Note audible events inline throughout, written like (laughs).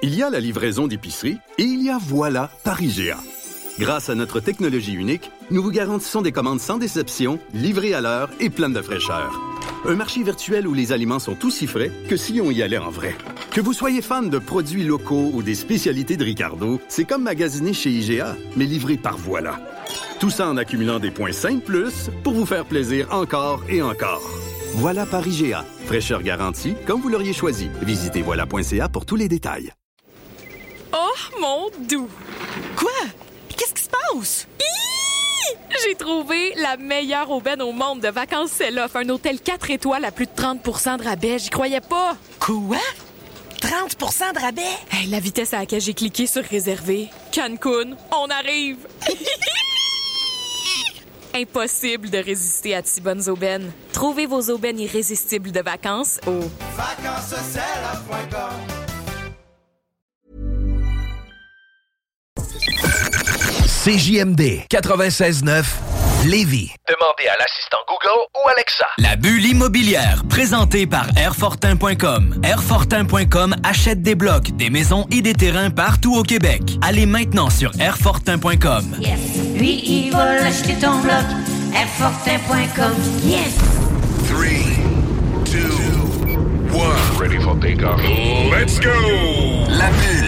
Il y a la livraison d'épicerie et il y a Voilà par IGA. Grâce à notre technologie unique, nous vous garantissons des commandes sans déception, livrées à l'heure et pleines de fraîcheur. Un marché virtuel où les aliments sont aussi frais que si on y allait en vrai. Que vous soyez fan de produits locaux ou des spécialités de Ricardo, c'est comme magasiner chez IGA, mais livré par Voilà. Tout ça en accumulant des points 5 plus pour vous faire plaisir encore et encore. Voilà par IGA. Fraîcheur garantie, comme vous l'auriez choisi. Visitez voilà.ca pour tous les détails. Oh, mon doux! Quoi? Qu'est-ce qui se passe? J'ai trouvé la meilleure aubaine au monde de vacances Sell-Off. Un hôtel 4 étoiles à plus de 30% de rabais. J'y croyais pas. Quoi? 30% de rabais? Hey, la vitesse à laquelle j'ai cliqué sur réserver. Cancun, on arrive! (laughs) Impossible de résister à de si bonnes aubaines. Trouvez vos aubaines irrésistibles de vacances au CJMD 96.9 Lévis. Demandez à l'assistant Google ou Alexa. La bulle immobilière, présentée par Airfortin.com. Airfortin.com achète des blocs, des maisons et des terrains partout au Québec. Allez maintenant sur Airfortin.com. Yes. Lui, il va l'acheter ton bloc. Airfortin.com. Yes. 3, 2, 1. Ready for takeoff. Let's go! La bulle,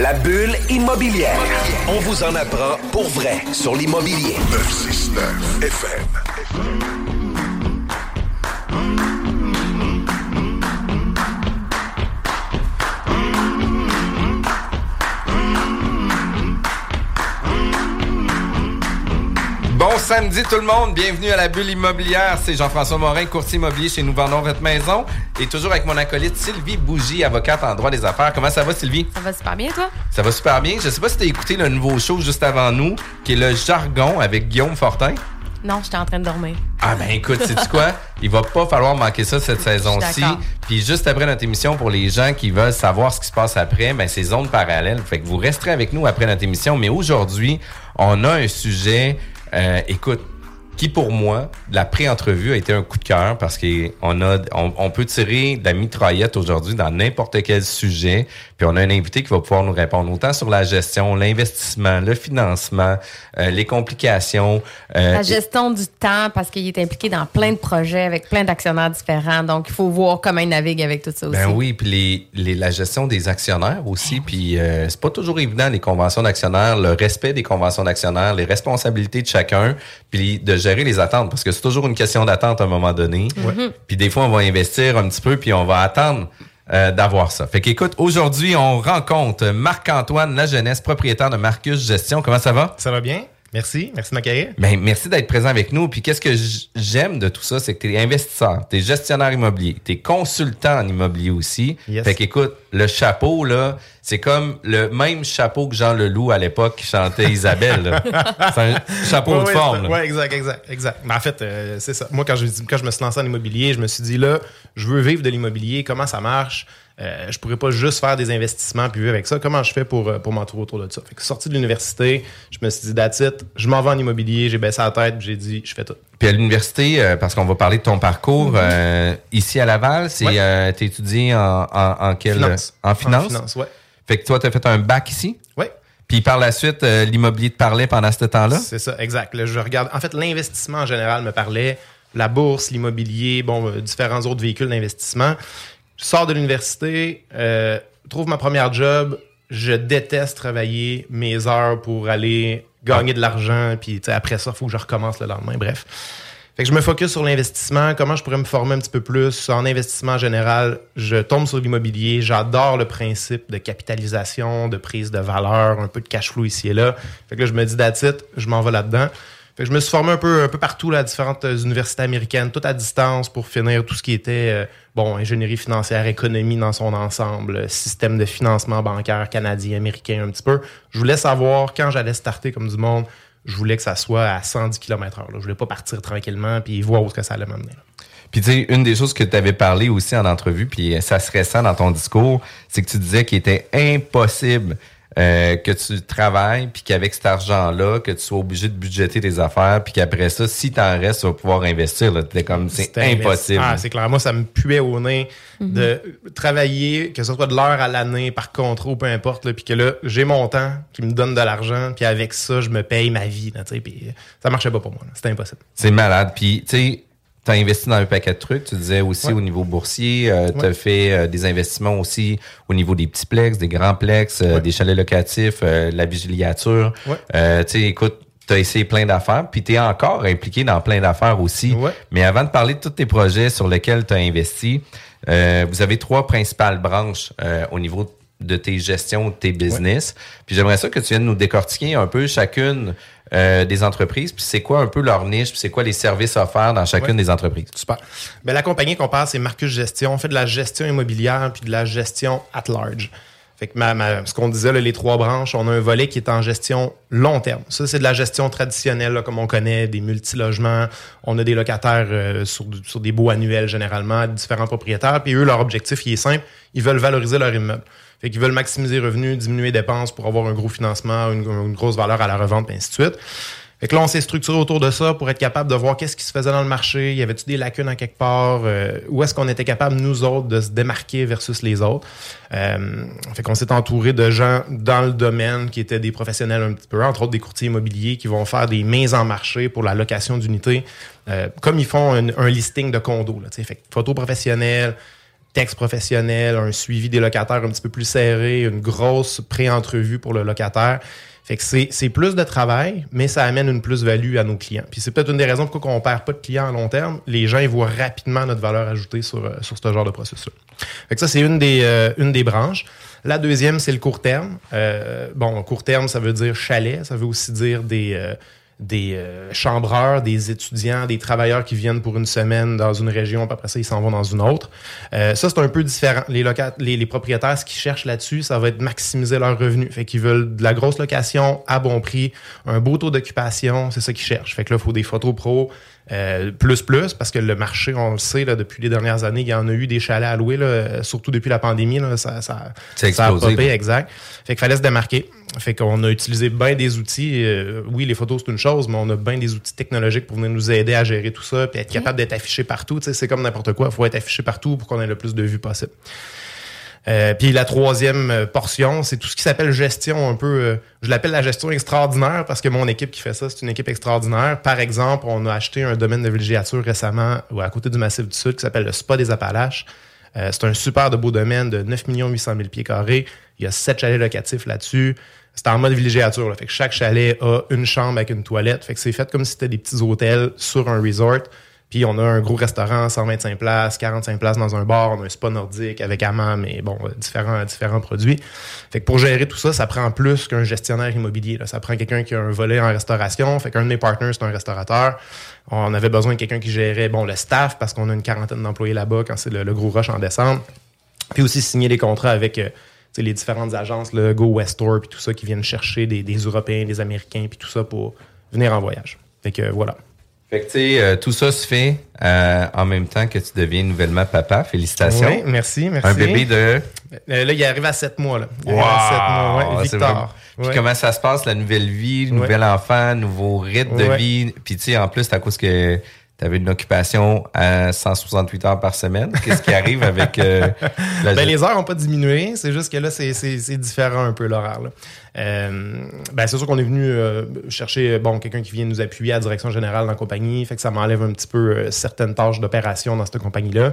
La bulle immobilière. On vous en apprend pour vrai sur l'immobilier. 969 FM. Bon samedi tout le monde, bienvenue à la bulle immobilière. C'est Jean-François Morin, courtier immobilier chez Nous Vendons Votre Maison. Et toujours avec mon acolyte Sylvie Bougie, avocate en droit des affaires. Comment ça va Sylvie? Ça va super bien, toi? Ça va super bien. Je sais pas si tu as écouté le nouveau show juste avant nous, qui est le jargon avec Guillaume Fortin. Non, j'étais en train de dormir. Ah ben écoute, sais tu quoi? Il va pas falloir manquer ça cette saison-ci. Puis juste après notre émission, pour les gens qui veulent savoir ce qui se passe après, ben c'est zone parallèle. Fait que vous resterez avec nous après notre émission. Mais aujourd'hui, on a un sujet, euh, écoute, qui pour moi, la pré-entrevue a été un coup de cœur parce qu'on a, on, on peut tirer de la mitraillette aujourd'hui dans n'importe quel sujet. Puis on a un invité qui va pouvoir nous répondre autant sur la gestion, l'investissement, le financement, euh, les complications. euh, La gestion du temps, parce qu'il est impliqué dans plein de projets avec plein d'actionnaires différents. Donc, il faut voir comment il navigue avec tout ça aussi. Ben oui, puis les, les- la gestion des actionnaires aussi, puis euh, c'est pas toujours évident les conventions d'actionnaires, le respect des conventions d'actionnaires, les responsabilités de chacun, puis de gérer les attentes, parce que c'est toujours une question d'attente à un moment donné. Puis des fois, on va investir un petit peu, puis on va attendre euh, d'avoir ça. Fait qu'écoute, aujourd'hui, on rencontre Marc-Antoine La Jeunesse, propriétaire de Marcus Gestion. Comment ça va? Ça va bien? Merci. Merci m'accueillir. Ben, merci d'être présent avec nous. Puis qu'est-ce que j'aime de tout ça, c'est que tu es investisseur, tu es gestionnaire immobilier, tu es consultant en immobilier aussi. Yes. Fait qu'écoute, le chapeau, là, c'est comme le même chapeau que Jean Leloup à l'époque qui chantait Isabelle. (laughs) c'est un chapeau de forme. ouais, exact, exact, exact. Mais en fait, euh, c'est ça. Moi, quand je, quand je me suis lancé en immobilier, je me suis dit, là, je veux vivre de l'immobilier, comment ça marche? Euh, je pourrais pas juste faire des investissements puis vivre avec ça. Comment je fais pour, euh, pour m'entourer autour de ça? Fait que sorti de l'université, je me suis dit, it, je m'en vais en immobilier, j'ai baissé la tête, puis j'ai dit, je fais tout. Puis à l'université, euh, parce qu'on va parler de ton parcours, euh, ici à Laval, c'est Ouais. t'es étudié en, en, en quelle Finance. En finance. En finance, ouais. Fait que toi, tu as fait un bac ici? Ouais. Puis par la suite, l'immobilier te parlait pendant ce temps-là? C'est ça, exact. Là, je regarde. En fait, l'investissement en général me parlait. La bourse, l'immobilier, bon, euh, différents autres véhicules d'investissement. Je sors de l'université, euh, trouve ma première job. Je déteste travailler mes heures pour aller gagner de l'argent. Puis après ça, il faut que je recommence le lendemain. Bref. Fait que je me focus sur l'investissement, comment je pourrais me former un petit peu plus en investissement en général. Je tombe sur l'immobilier, j'adore le principe de capitalisation, de prise de valeur, un peu de cash flow ici et là. Fait que là, je me dis, it, je m'en vais là-dedans. Fait que je me suis formé un peu, un peu partout, là, à différentes euh, universités américaines, tout à distance pour finir tout ce qui était, euh, bon, ingénierie financière, économie dans son ensemble, euh, système de financement bancaire canadien, américain un petit peu. Je voulais savoir quand j'allais starter comme du monde, je voulais que ça soit à 110 km heure. là. Je voulais pas partir tranquillement puis voir où que ça allait m'amener. Puis tu sais, une des choses que tu avais parlé aussi en entrevue, puis ça se ressent dans ton discours, c'est que tu disais qu'il était impossible euh, que tu travailles, puis qu'avec cet argent-là, que tu sois obligé de budgéter tes affaires, puis qu'après ça, si t'en restes, tu vas pouvoir investir. Là. T'es comme, c'est impossible. Ah, c'est clair. Moi, ça me puait au nez de travailler, que ce soit de l'heure à l'année, par contrat ou peu importe, là, puis que là, j'ai mon temps qui me donne de l'argent, puis avec ça, je me paye ma vie. Là, tu sais, puis ça marchait pas pour moi. C'était impossible. C'est malade. Puis, tu sais, tu as investi dans un paquet de trucs. Tu disais aussi Ouais. au niveau boursier, euh, tu as Ouais. fait euh, des investissements aussi au niveau des petits plex, des grands plex, euh, Ouais. des chalets locatifs, euh, la vigiliature. Ouais. Euh, tu sais, écoute, tu as essayé plein d'affaires, puis tu es encore impliqué dans plein d'affaires aussi. Ouais. Mais avant de parler de tous tes projets sur lesquels tu as investi, euh, vous avez trois principales branches euh, au niveau de tes gestions, de tes business. Puis j'aimerais ça que tu viennes nous décortiquer un peu chacune euh, des entreprises, puis c'est quoi un peu leur niche, puis c'est quoi les services offerts dans chacune Ouais. des entreprises? Super. Ben, la compagnie qu'on parle, c'est Marcus Gestion. On fait de la gestion immobilière puis de la gestion at large. Fait que ma, ma- ce qu'on disait, là, les trois branches, on a un volet qui est en gestion long terme. Ça, c'est de la gestion traditionnelle, là, comme on connaît, des multilogements. On a des locataires euh, sur, sur des baux annuels, généralement, différents propriétaires. Puis eux, leur objectif, il est simple. Ils veulent valoriser leur immeuble. Fait qu'ils veulent maximiser revenus, diminuer les dépenses pour avoir un gros financement, une, grosse valeur à la revente, et ainsi de suite. Fait que là, on s'est structuré autour de ça pour être capable de voir qu'est-ce qui se faisait dans le marché. Y avait-tu des lacunes à quelque part? Euh, où est-ce qu'on était capable, nous autres, de se démarquer versus les autres? Euh, fait qu'on s'est entouré de gens dans le domaine qui étaient des professionnels un petit peu, entre autres des courtiers immobiliers qui vont faire des mises en marché pour la location d'unités, euh, comme ils font un, listing de condos. Là, fait que photo professionnelle, texte professionnel, un suivi des locataires un petit peu plus serré, une grosse pré-entrevue pour le locataire. Fait que c'est plus de travail, mais ça amène une plus-value à nos clients. Puis c'est peut-être une des raisons pourquoi on perd pas de clients à long terme. Les gens ils voient rapidement notre valeur ajoutée sur, euh, sur ce genre de processus-là. Fait que ça, c'est une des, euh, une des branches. La deuxième, c'est le court terme. Euh, bon, court terme, ça veut dire chalet, ça veut aussi dire des, euh, des euh, chambreurs, des étudiants, des travailleurs qui viennent pour une semaine dans une région, puis après ça, ils s'en vont dans une autre. Euh, ça, c'est un peu différent. Les, les propriétaires, ce qu'ils cherchent là-dessus, ça va être maximiser leurs revenus. Fait qu'ils veulent de la grosse location à bon prix, un beau taux d'occupation, c'est ça qu'ils cherchent. Fait que là, il faut des photos pro, euh, plus plus, parce que le marché, on le sait, là, depuis les dernières années, il y en a eu des chalets à louer, là, surtout depuis la pandémie, là, ça, ça, Ça a popé, exact. Fait qu'il fallait se démarquer. Fait qu'on a utilisé bien des outils. euh, oui, les photos, c'est une chose, mais on a bien des outils technologiques pour venir nous aider à gérer tout ça, puis être capable d'être affiché partout. Tu sais, c'est comme n'importe quoi. Il faut être affiché partout pour qu'on ait le plus de vues possible. Euh, puis la troisième euh, portion, c'est tout ce qui s'appelle gestion un peu. euh, je l'appelle la gestion extraordinaire parce que mon équipe qui fait ça, c'est une équipe extraordinaire. Par exemple, on a acheté un domaine de villégiature récemment à côté du Massif du Sud qui s'appelle le Spa des Appalaches. Euh, c'est un super de beau domaine de 9 800 000 pieds carrés. Il y a sept chalets locatifs là-dessus. C'est en mode villégiature. Là. Fait que chaque chalet a une chambre avec une toilette. Fait que c'est fait comme si c'était des petits hôtels sur un resort. On a un gros restaurant, 125 places, 45 places dans un bar, on un spa nordique avec hammam et bon, euh, différents, produits. Fait que pour gérer tout ça, ça prend plus qu'un gestionnaire immobilier. Ça prend quelqu'un qui a un volet en restauration. Fait qu'un de mes partners, c'est un restaurateur. On avait besoin de quelqu'un qui gérait bon, le staff parce qu'on a une quarantaine d'employés là-bas quand c'est le, gros rush en décembre. Puis aussi signer des contrats avec euh, les différentes agences, le Go West Tour, puis tout ça, qui viennent chercher des, Européens, des Américains, puis tout ça pour venir en voyage. Fait que voilà. Fait que, tu sais, euh, tout ça se fait euh, en même temps que tu deviens nouvellement papa. Félicitations. Oui, merci, merci. Un bébé de... Euh, là, il arrive à 7 mois. Là. Il Wow! arrive à 7 mois, ouais, Victor. Puis Ouais. comment ça se passe, la nouvelle vie, Ouais. nouvel enfant, nouveau rythme de vie? Puis tu sais, en plus, à cause que tu avais une occupation à 168 heures par semaine. Qu'est-ce qui arrive avec euh, (laughs) la Ben, les heures n'ont pas diminué, c'est juste que là, c'est, différent un peu l'horaire. Euh, ben, c'est sûr qu'on est venu euh, chercher bon, quelqu'un qui vient nous appuyer à la direction générale dans la compagnie, fait que ça m'enlève un petit peu certaines tâches d'opération dans cette compagnie-là.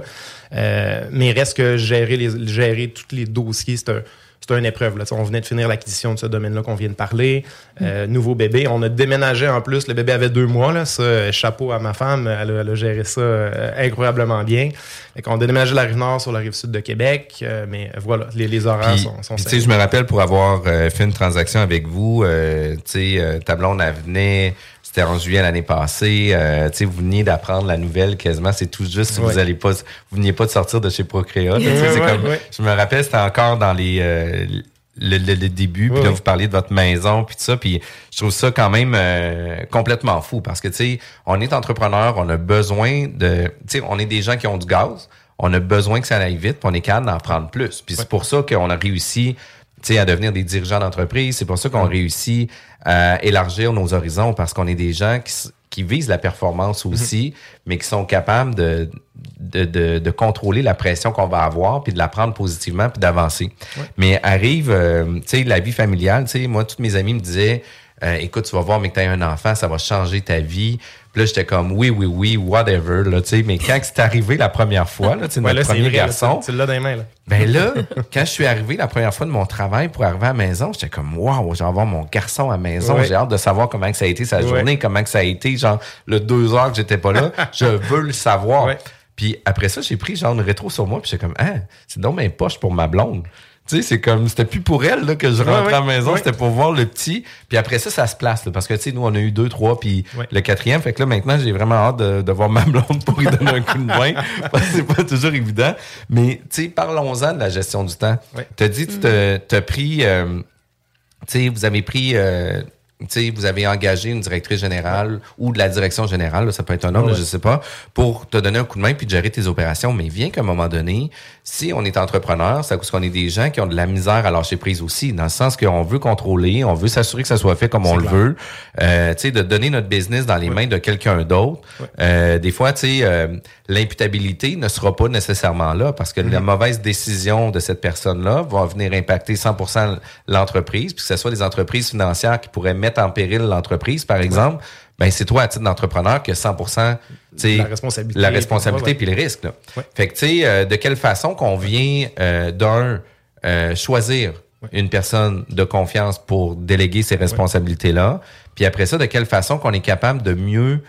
Mais reste que gérer, les, gérer tous les dossiers, c'est un, c'est une épreuve. Là. On venait de finir l'acquisition de ce domaine-là qu'on vient de parler. Euh, nouveau bébé. On a déménagé en plus. Le bébé avait deux mois. Là. Ça, euh, chapeau à ma femme. Elle a, elle a géré ça euh, incroyablement bien. Fait qu'on a déménagé la rive nord sur la rive sud de Québec. euh, mais voilà, les, les horaires Puis, sont, sont puis, je me rappelle pour avoir euh, fait une transaction avec vous, tu sais, ta blonde, elle venait, C'était en juillet l'année passée. Euh, tu sais, vous veniez d'apprendre la nouvelle quasiment. C'est tout juste si Ouais. vous allez pas, vous veniez pas de sortir de chez Ouais, ouais, comme, ouais. je me rappelle, c'était encore dans les euh, le, le- le début. Puis là, vous parliez de votre maison puis tout ça. Puis je trouve ça quand même euh, complètement fou parce que tu sais, on est entrepreneur, on a besoin de, tu sais, on est des gens qui ont du gaz. On a besoin que ça aille vite, puis on est capable d'en prendre plus. Puis c'est pour ça qu'on a réussi à devenir des dirigeants d'entreprise. C'est pour ça qu'on réussit à élargir nos horizons parce qu'on est des gens qui, qui visent la performance aussi, mais qui sont capables de, de, de, de contrôler la pression qu'on va avoir, puis de la prendre positivement, puis d'avancer. Mais arrive, euh, tu sais, la vie familiale, tu sais, moi, tous mes amis me disaient, euh, écoute, tu vas voir, mais que tu as un enfant, ça va changer ta vie. Puis là, j'étais comme, oui, oui, oui, whatever, là. Mais quand c'est arrivé la première fois, là, Ouais, notre là, premier vrai, garçon, tu- tu l'as dans les mains, là. ben là, (laughs) quand je suis arrivé la première fois de mon travail pour arriver à la maison, j'étais comme waouh, j'ai avoir mon garçon à la maison. Ouais. J'ai hâte de savoir comment que ça a été sa Ouais. journée, comment que ça a été, genre le deux heures que j'étais pas là. (laughs) je veux le savoir. Puis après ça, j'ai pris genre une rétro sur moi, puis j'étais comme ah, c'est donc mes poches pour ma blonde. Tu sais, c'est comme, c'était plus pour elle là, que je rentrais ouais, à la maison, ouais. c'était pour voir le petit. Puis après ça, ça se place, là, parce que tu sais, nous, on a eu deux, trois, puis Ouais. le quatrième. Fait que là, maintenant, j'ai vraiment hâte de, de voir ma blonde pour lui donner un coup de main. (laughs) c'est pas toujours évident. Mais, tu sais, parlons-en de la gestion du temps. Ouais. T'as dit, tu te- t'as pris, euh, tu sais, vous avez pris, euh, tu sais, vous avez engagé une directrice générale ou de la direction générale, là, ça peut être un homme, là, Ouais. je sais pas, pour te donner un coup de main puis de gérer tes opérations. Mais vient qu'à un moment donné, si on est entrepreneur, c'est parce qu'on est des gens qui ont de la misère à lâcher prise aussi, dans le sens qu'on veut contrôler, on veut s'assurer que ça soit fait comme on le veut, euh, tu sais, de donner notre business dans les mains de quelqu'un d'autre. Euh, des fois, tu sais, euh, l'imputabilité ne sera pas nécessairement là parce que la mauvaise décision de cette personne-là va venir impacter 100% l'entreprise, puis que ce soit des entreprises financières qui pourraient mettre en péril l'entreprise, par exemple, ben c'est toi à titre d'entrepreneur qui a 100% tu sais, La responsabilité. la responsabilité puis les risques. Là. Ouais. Fait que tu sais, euh, de quelle façon qu'on vient euh, d'un euh, choisir une personne de confiance pour déléguer ces responsabilités-là, puis après ça, de quelle façon qu'on est capable de mieux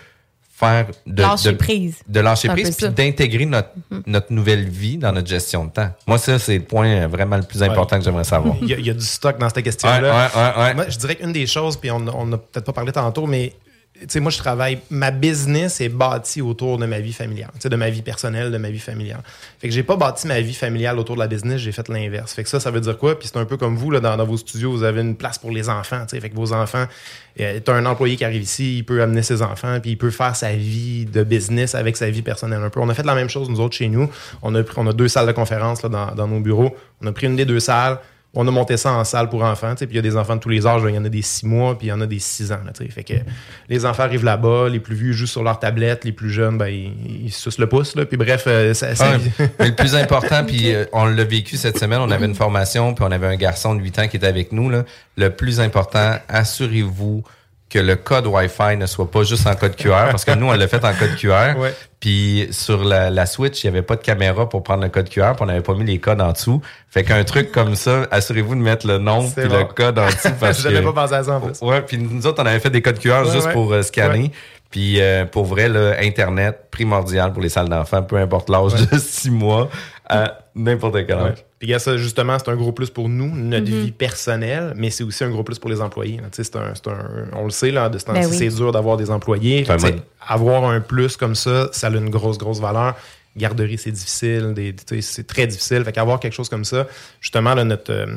faire de Lâcher de- prise. de lâcher prise puis d'intégrer notre notre nouvelle vie dans notre gestion de temps. Moi ça c'est le point euh, vraiment le plus important que j'aimerais savoir. Il y, a, il y a du stock dans cette question-là. ouais, ouais, ouais. Moi, je dirais qu'une des choses, puis on on n'a peut-être pas parlé tantôt, mais tu sais, moi, je travaille, ma business est bâtie autour de ma vie familiale, tu sais, de ma vie personnelle, de ma vie familiale. Fait que j'ai pas bâti ma vie familiale autour de la business, j'ai fait l'inverse. Fait que ça, ça veut dire quoi? Puis c'est un peu comme vous, là, dans, vos studios, vous avez une place pour les enfants, tu sais. Fait que vos enfants, euh, t'as un employé qui arrive ici, il peut amener ses enfants, puis il peut faire sa vie de business avec sa vie personnelle un peu. On a fait la même chose, nous autres, chez nous. On a, pris- on a deux salles de conférence, là, dans nos bureaux. On a pris une des deux salles, on a monté ça en salle pour enfants, puis il y a des enfants de tous les âges, il y en a des six mois, puis il y en a des six ans, là, fait que les enfants arrivent là-bas, les plus vieux jouent sur leur tablette, les plus jeunes, ben, ils, ils sucent le pouce, là, puis bref, euh, ça, ça- (laughs) mais le plus important, puis euh, on l'a vécu cette semaine, on avait une formation, puis on avait un garçon de 8 ans qui était avec nous. Là. Le plus important, assurez-vous que le code Wi-Fi ne soit pas juste en code QR, parce que nous, on l'a fait en code QR. Ouais. Puis sur la, la Switch, il n'y avait pas de caméra pour prendre le code QR, puis on n'avait pas mis les codes en dessous. Fait qu'un truc comme ça, assurez-vous de mettre le nom puis bon. le code en dessous. Parce (laughs) J'avais que, pas pensé à ça en plus. Ouais, puis nous autres, on avait fait des codes QR Ouais, juste ouais. pour euh, scanner. Puis euh, pour vrai, là, Internet, primordial pour les salles d'enfants, peu importe l'âge de six mois à n'importe quel âge. Puis ça, justement, c'est un gros plus pour nous, notre vie personnelle, mais c'est aussi un gros plus pour les employés. là. Tu sais, C'est un, c'est un- on le sait, là, de ce temps-ci, Ben oui. c'est dur d'avoir des employés. Avoir un plus comme ça, ça a une grosse, grosse valeur. Garderie, c'est difficile, des- tu sais, c'est très difficile. Fait qu'avoir quelque chose comme ça, justement, là, notre, euh,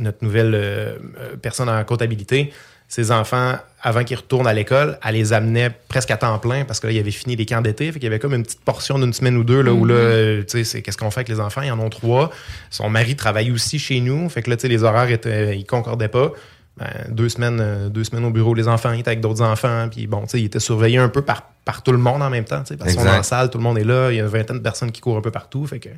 notre nouvelle euh, euh, personne en comptabilité, ses enfants, avant qu'ils retournent à l'école, elle les amenait presque à temps plein parce que là, il avait fini les camps d'été. Fait qu'il y avait comme une petite portion d'une semaine ou deux là, où là, euh, tu sais, c'est qu'est-ce qu'on fait avec les enfants? Ils en ont trois. Son mari travaille aussi chez nous. Fait que là, tu sais, les horaires étaient, ils concordaient pas. Ben, deux semaines, euh, deux semaines au bureau, les enfants étaient avec d'autres enfants, puis bon, tu sais, ils étaient surveillés un peu par, par tout le monde en même temps, tu sais, parce sont Exact. en salle, tout le monde est là, il y a une vingtaine de personnes qui courent un peu partout, fait que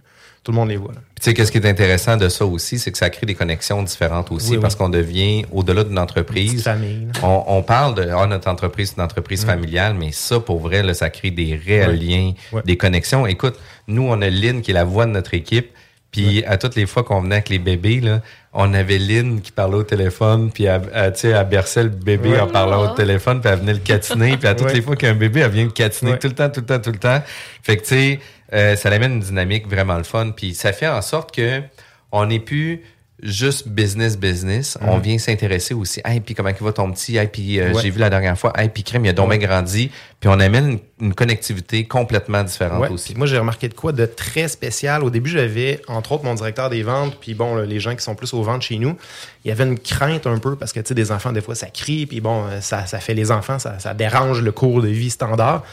tout le monde les voit. tu sais, qu'est-ce qui est intéressant de ça aussi, c'est que ça crée des connexions différentes aussi, Oui, oui. parce qu'on devient, au-delà d'une entreprise, famille. on, on parle de ah, notre entreprise, c'est une entreprise familiale, mais ça, pour vrai, là, ça crée des réels liens, des connexions. Écoute, nous, on a Lynn qui est la voix de notre équipe. Puis à toutes les fois qu'on venait avec les bébés, là, on avait Lynn qui parlait au téléphone, puis elle, elle, tu sais, elle berçait le bébé Ouais. en parlant au téléphone, puis elle venait le (laughs) catiner, puis à toutes Ouais. les fois qu'un bébé, elle vient le catiner Ouais. tout le temps, tout le temps, tout le temps. Fait que tu sais, euh, ça amène une dynamique vraiment le fun, puis ça fait en sorte que on n'est plus juste business, business. On Mhm. vient s'intéresser aussi. Hey, puis comment va ton petit? Hey, puis euh, Ouais. j'ai vu la dernière fois. Hey, puis crème, il a donc grandi. Puis on amène une, une connectivité complètement différente Ouais, aussi. moi, j'ai remarqué de quoi de très spécial. Au début, j'avais, entre autres, mon directeur des ventes, puis bon, là, les gens qui sont plus aux ventes chez nous, il y avait une crainte un peu parce que, tu sais, des enfants, des fois, ça crie, puis bon, euh, ça, ça fait les enfants, ça, ça dérange le cours de vie standard.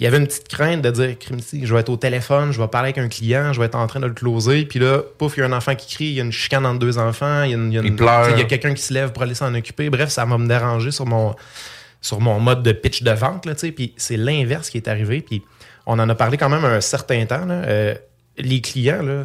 Puis il y avait une petite crainte de dire, je vais être au téléphone, je vais parler avec un client, je vais être en train de le closer, puis là, pouf, il y a un enfant qui crie, il y a une chicane entre deux enfants, il y a, une- il y a une- Il y a quelqu'un qui se lève pour aller s'en occuper. Bref, ça va me déranger sur mon, sur mon mode de pitch de vente, là, tu sais. Puis c'est l'inverse qui est arrivé. Puis on en a parlé quand même un certain temps, là. Euh, les clients, là,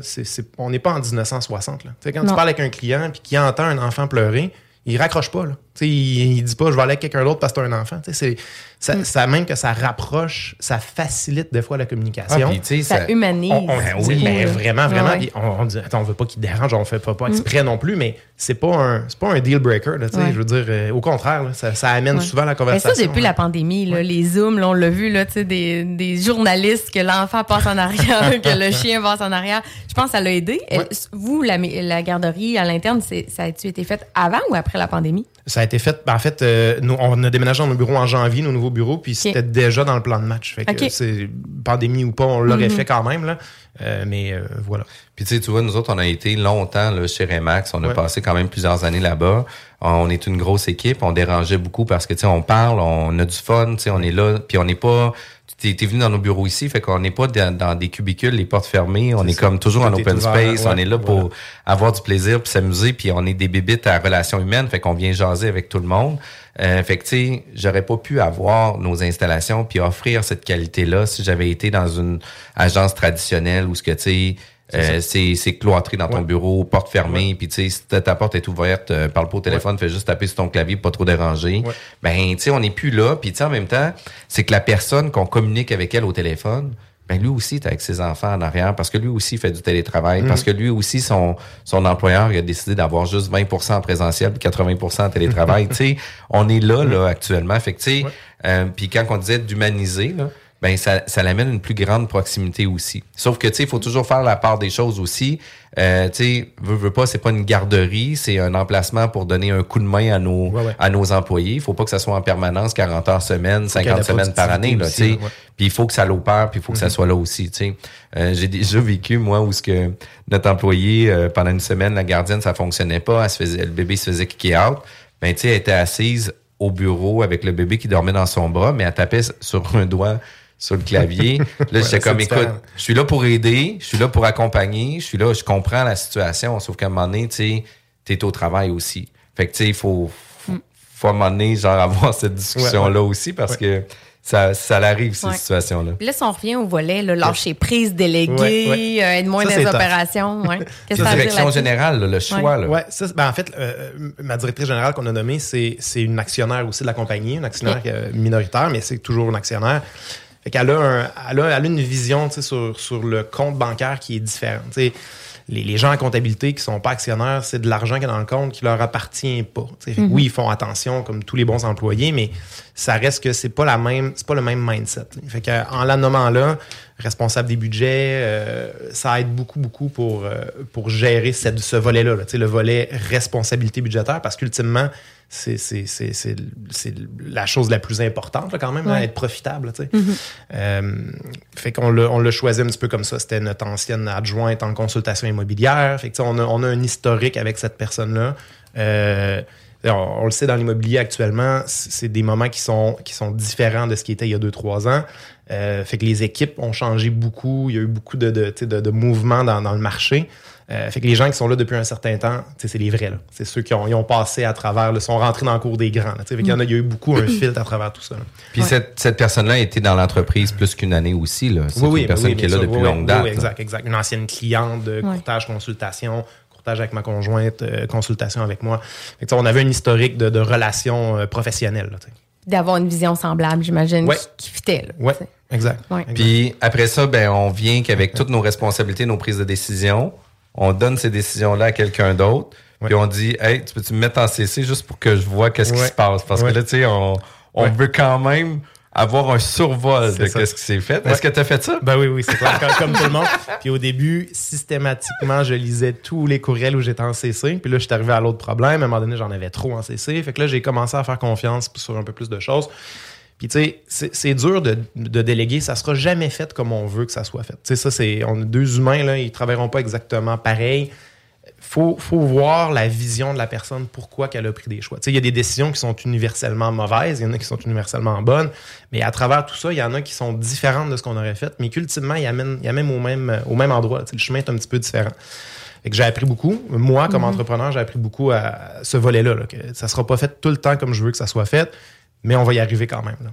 on n'est pas en 1960. Là. Tu sais, quand Non. tu parles avec un client puis qu'il entend un enfant pleurer, il raccroche pas. Là. Tu sais, Il, il dit pas je vais aller avec quelqu'un d'autre parce que c'est un enfant. Tu sais, c'est, ça, ça- même que ça rapproche, ça facilite des fois la communication. Ah, Ça humanise. On- on- Ben oui. ben, vraiment, vraiment. Ouais. On, on dit, attends, on veut pas qu'il dérange, on fait pas, pas exprès non plus, mais c'est pas un, c'est pas un deal breaker. Là, tu sais. Ouais. Je veux dire, euh, au contraire, là, ça, ça amène Ouais. souvent la Mais conversation. ça, depuis là. la pandémie, là, les Zooms, là, on l'a vu, là, des, des journalistes, que l'enfant passe en arrière, (laughs) que le chien passe en arrière. Je pense que ça l'a aidé. Ouais. Vous, la, la garderie à l'interne, ça a-tu été fait avant ou après la pandémie? Ça a été fait. ben, en fait, euh, nous, on a déménagé dans nos bureaux en janvier, nos nouveaux bureaux, puis c'était déjà dans le plan de match. Fait que c'est pandémie ou pas, on l'aurait Mhm. fait quand même, là. Euh, mais euh, voilà. Puis tu sais, tu vois, nous autres, on a été longtemps là, chez Remax. On a Ouais. passé quand même plusieurs années là-bas. On est une grosse équipe. On dérangeait beaucoup parce que tu sais, on parle, on a du fun, tu sais, on est là. Puis on n'est pas. Tu es, venu dans nos bureaux ici, fait qu'on n'est pas dans, dans des cubicules, les portes fermées. On est, ça. comme toujours en Tout est open ouvert, space. ouais, on est là pour voilà. avoir du plaisir puis s'amuser. Puis on est des bébites à relations humaines, fait qu'on vient jaser avec tout le monde. Euh, fait que tu sais, j'aurais pas pu avoir nos installations puis offrir cette qualité-là si j'avais été dans une agence traditionnelle où ce que tu sais. Euh, c'est c'est cloîtré dans ton Ouais. bureau, porte fermée, puis tu sais, si ta porte est ouverte, euh, parle pas au téléphone, fais juste taper sur ton clavier, pas trop déranger. Ben, tu sais, on n'est plus là, puis tu sais, en même temps, c'est que la personne qu'on communique avec elle au téléphone, ben lui aussi est avec ses enfants en arrière, parce que lui aussi fait du télétravail, Mm. parce que lui aussi, son, son employeur, il a décidé d'avoir juste 20% en présentiel, puis 80% en télétravail. (laughs) tu sais, on est là, là, actuellement. Fait que, tu sais, Mm. Ouais. euh, puis quand on disait d'humaniser, là, ben ça, ça l'amène une plus grande proximité aussi. Sauf que tu sais, il faut toujours faire la part des choses aussi. Euh, tu sais, veux, veux pas, c'est pas une garderie, c'est un emplacement pour donner un coup de main à nos Ouais, ouais. à nos employés. Il faut pas que ça soit en permanence 40 heures semaine, qu'il y ait 50 de la semaines par année là, tu sais. Puis il faut que ça l'opère, puis il faut que ça soit là aussi, tu sais. Euh, j'ai déjà vécu moi où ce que notre employé euh, pendant une semaine la gardienne ça fonctionnait pas, elle se faisait le bébé se faisait kicker out. Ben tu sais, elle était assise au bureau avec le bébé qui dormait dans son bras, mais elle tapait sur un doigt sur le clavier. (laughs) Là, j'étais c'est comme, écoute, je suis là pour aider, je suis là pour accompagner, je suis là, je comprends la situation, sauf qu'à un moment donné, tu sais, t'es au travail aussi. Fait que, tu sais, il faut, faut, faut à un moment donné, genre, (laughs) avoir cette discussion-là aussi parce que ça, ça l'arrive, ces Ouais. situations-là. Puis là, si on revient au volet, là, lâcher prise, déléguer, Ouais, ouais. euh, être moins tough. opérations. Ouais. (laughs) Qu'est-ce que La ça veut dire direction générale, là, le choix, là. Ouais, ça, ben, en fait, euh, ma directrice générale qu'on a nommée, c'est, c'est une actionnaire aussi de la compagnie, une actionnaire euh, minoritaire, mais c'est toujours une actionnaire. Fait qu'elle a, un- elle a, elle a une vision sur, sur le compte bancaire qui est différente. Les, les gens en comptabilité qui sont pas actionnaires, c'est de l'argent qui est dans le compte qui leur appartient pas. Que Oui, ils font attention comme tous les bons employés, mais ça reste que c'est pas la même, c'est pas le même mindset. Fait que, en la nommant là, responsable des budgets, euh, ça aide beaucoup, beaucoup pour, euh, pour gérer cette, ce volet-là, là, le volet responsabilité budgétaire, parce qu'ultimement, c'est, c'est, c'est, c'est, c'est la chose la plus importante là, quand même, là, Ouais. être profitable. tu sais. Euh, fait qu'on l'a, choisi un petit peu comme ça. C'était notre ancienne adjointe en consultation immobilière. Fait que, tu sais, on, a, on a un historique avec cette personne-là. Euh, on, on le sait dans l'immobilier actuellement, c'est des moments qui sont, qui sont différents de ce qui était il y a deux, trois ans. Euh, fait que les équipes ont changé beaucoup. Il y a eu beaucoup de, de, tu sais, de, de mouvements dans, dans le marché. Euh, fait que les gens qui sont là depuis un certain temps, c'est les vrais. là. C'est ceux qui ont, ils ont passé à travers, là, sont rentrés dans le cours des grands. là, tu sais. Fait qu'il y en a, il y a eu beaucoup un filtre à travers tout ça. là. Puis cette, cette personne-là a été dans l'entreprise plus qu'une année aussi, là. C'est une personne oui, qui est là depuis Oui, longue oui, date. oui, exact, exact. Une ancienne cliente de Ouais. courtage consultation, courtage avec ma conjointe, euh, consultation avec moi. Fait que, tu sais, on avait un historique de, de relations euh, professionnelles. D'avoir une vision semblable, j'imagine, Ouais. qui, qui fitait. Là, ouais, tu sais. exact. Ouais. exact. Puis après ça, ben on vient qu'avec toutes nos responsabilités, nos prises de décision, on donne ces décisions-là à quelqu'un d'autre. Puis on dit, hey, tu peux-tu me mettre en CC juste pour que je vois qu'est-ce qui se passe? Parce que là, tu sais, on, on veut quand même avoir un survol de ça. ce qui s'est fait. Ouais. Est-ce que tu as fait ça? Ben oui, oui, c'est clair, comme, comme tout le monde. (laughs) Puis au début, systématiquement, je lisais tous les courriels où j'étais en CC. Puis là, je suis arrivé à l'autre problème. À un moment donné, j'en avais trop en CC. Fait que là, j'ai commencé à faire confiance sur un peu plus de choses. Puis tu sais, c'est dur de, de déléguer. Ça sera jamais fait comme on veut que ça soit fait. Tu sais, ça, c'est. On a deux humains, là, ils travailleront pas exactement pareil. Faut, faut voir la vision de la personne, pourquoi qu'elle a pris des choix. Tu sais, il y a des décisions qui sont universellement mauvaises, il y en a qui sont universellement bonnes, mais à travers tout ça, il y en a qui sont différentes de ce qu'on aurait fait, mais qu'ultimement, ils amènent, ils amènent au même, au même endroit. Tu sais, le chemin est un petit peu différent. Fait que j'ai appris beaucoup. Moi, comme Mhm. entrepreneur, j'ai appris beaucoup à ce volet-là. là, que ça sera pas fait tout le temps comme je veux que ça soit fait, mais on va y arriver quand même. là.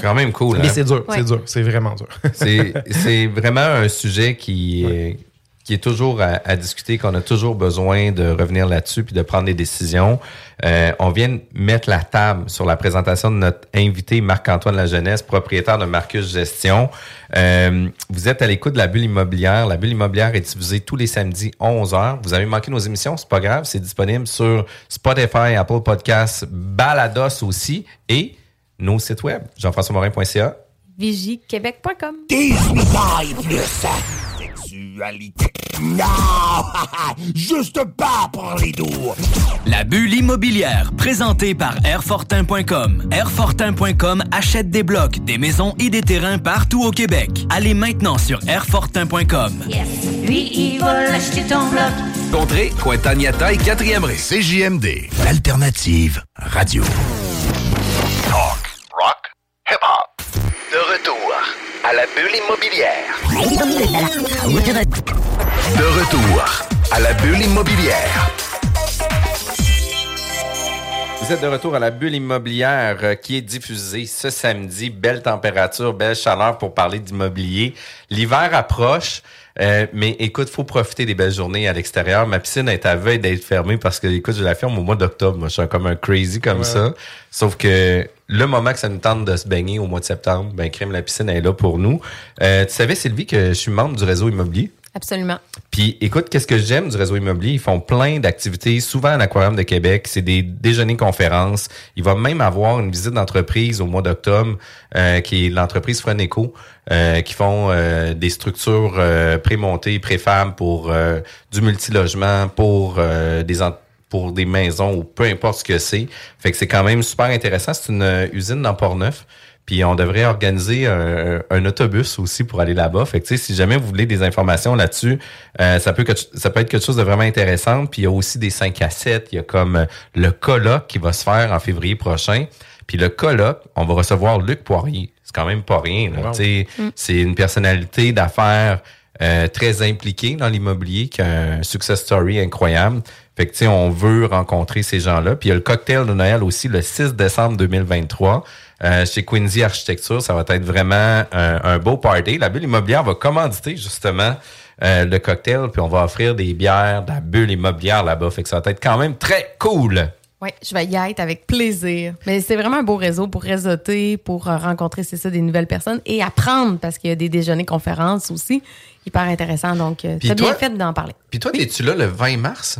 Quand même cool. Mais hein? c'est dur, Ouais. c'est dur, c'est vraiment dur. C'est (laughs) c'est vraiment un sujet qui, est- qui est toujours à, à discuter, qu'on a toujours besoin de revenir là-dessus puis de prendre des décisions. Euh, on vient de mettre la table sur la présentation de notre invité Marc-Antoine La Jeunesse, propriétaire de Marcus Gestion. Euh, vous êtes à l'écoute de la bulle immobilière. La bulle immobilière est diffusée tous les samedis 11h. Vous avez manqué nos émissions, c'est pas grave, c'est disponible sur Spotify, Apple Podcasts, Balados aussi et nos sites web, jean-françois-morin.ca. Vigiequebec.com. de sa Non, (laughs) juste pas pour les doux. La bulle immobilière, présentée par Airfortin.com. Airfortin.com achète des blocs, des maisons et des terrains partout au Québec. Allez maintenant sur Airfortin.com. Lui, il va l'acheter ton bloc. Contrée, Cointagnata et 4e rue. CJMD, l'alternative radio. Talk, rock, hip-hop. De retour à la bulle immobilière. De retour à la bulle immobilière. Vous êtes de retour à la bulle immobilière euh, qui est diffusée ce samedi. Belle température, belle chaleur pour parler d'immobilier. L'hiver approche, euh, mais écoute, faut profiter des belles journées à l'extérieur. Ma piscine est à veille d'être fermée parce que, écoute, je la ferme au mois d'octobre. Moi, je suis comme un crazy comme Ouais. ça. Sauf que le moment que ça nous tente de se baigner au mois de septembre, ben, crème, la piscine est là pour nous. Euh, tu savais, Sylvie, que je suis membre du réseau immobilier? Absolument. Puis écoute, qu'est-ce que j'aime du réseau immobilier? Ils font plein d'activités, souvent à l'Aquarium de Québec. C'est des déjeuners conférences. Il va même avoir une visite d'entreprise au mois d'octobre, euh, qui est l'entreprise Freneco, euh, qui font euh, des structures pré-montées, pré-fab pour du multilogement, pour des pour des maisons ou peu importe ce que c'est. Fait que c'est quand même super intéressant. C'est une usine dans Port-Neuf. Puis on devrait organiser un, un autobus aussi pour aller là-bas. Fait que tu sais, si jamais vous voulez des informations là-dessus, euh, ça peut que- ça peut être quelque chose de vraiment intéressant. Puis il y a aussi des 5 à 7. Il y a comme euh, le colloque qui va se faire en février prochain. Puis le colloque, on va recevoir Luc Poirier. C'est quand même pas rien. là. Wow. Tu sais, C'est une personnalité d'affaires euh, très impliquée dans l'immobilier, qui a un success story incroyable. Fait que, tu sais, on veut rencontrer ces gens-là. Puis il y a le cocktail de Noël aussi le 6 décembre 2023 euh, chez Quincy Architecture. Ça va être vraiment un, un beau party. La bulle immobilière va commanditer justement euh, le cocktail, puis on va offrir des bières de la bulle immobilière là-bas. Fait que ça va être quand même très cool. Oui, je vais y être avec plaisir. Mais c'est vraiment un beau réseau pour réseauter, pour euh, rencontrer, c'est ça, des nouvelles personnes et apprendre parce qu'il y a des déjeuners conférences aussi. Hyper intéressant. Donc, c'est bien fait d'en parler. Puis toi, es-tu là le 20 mars?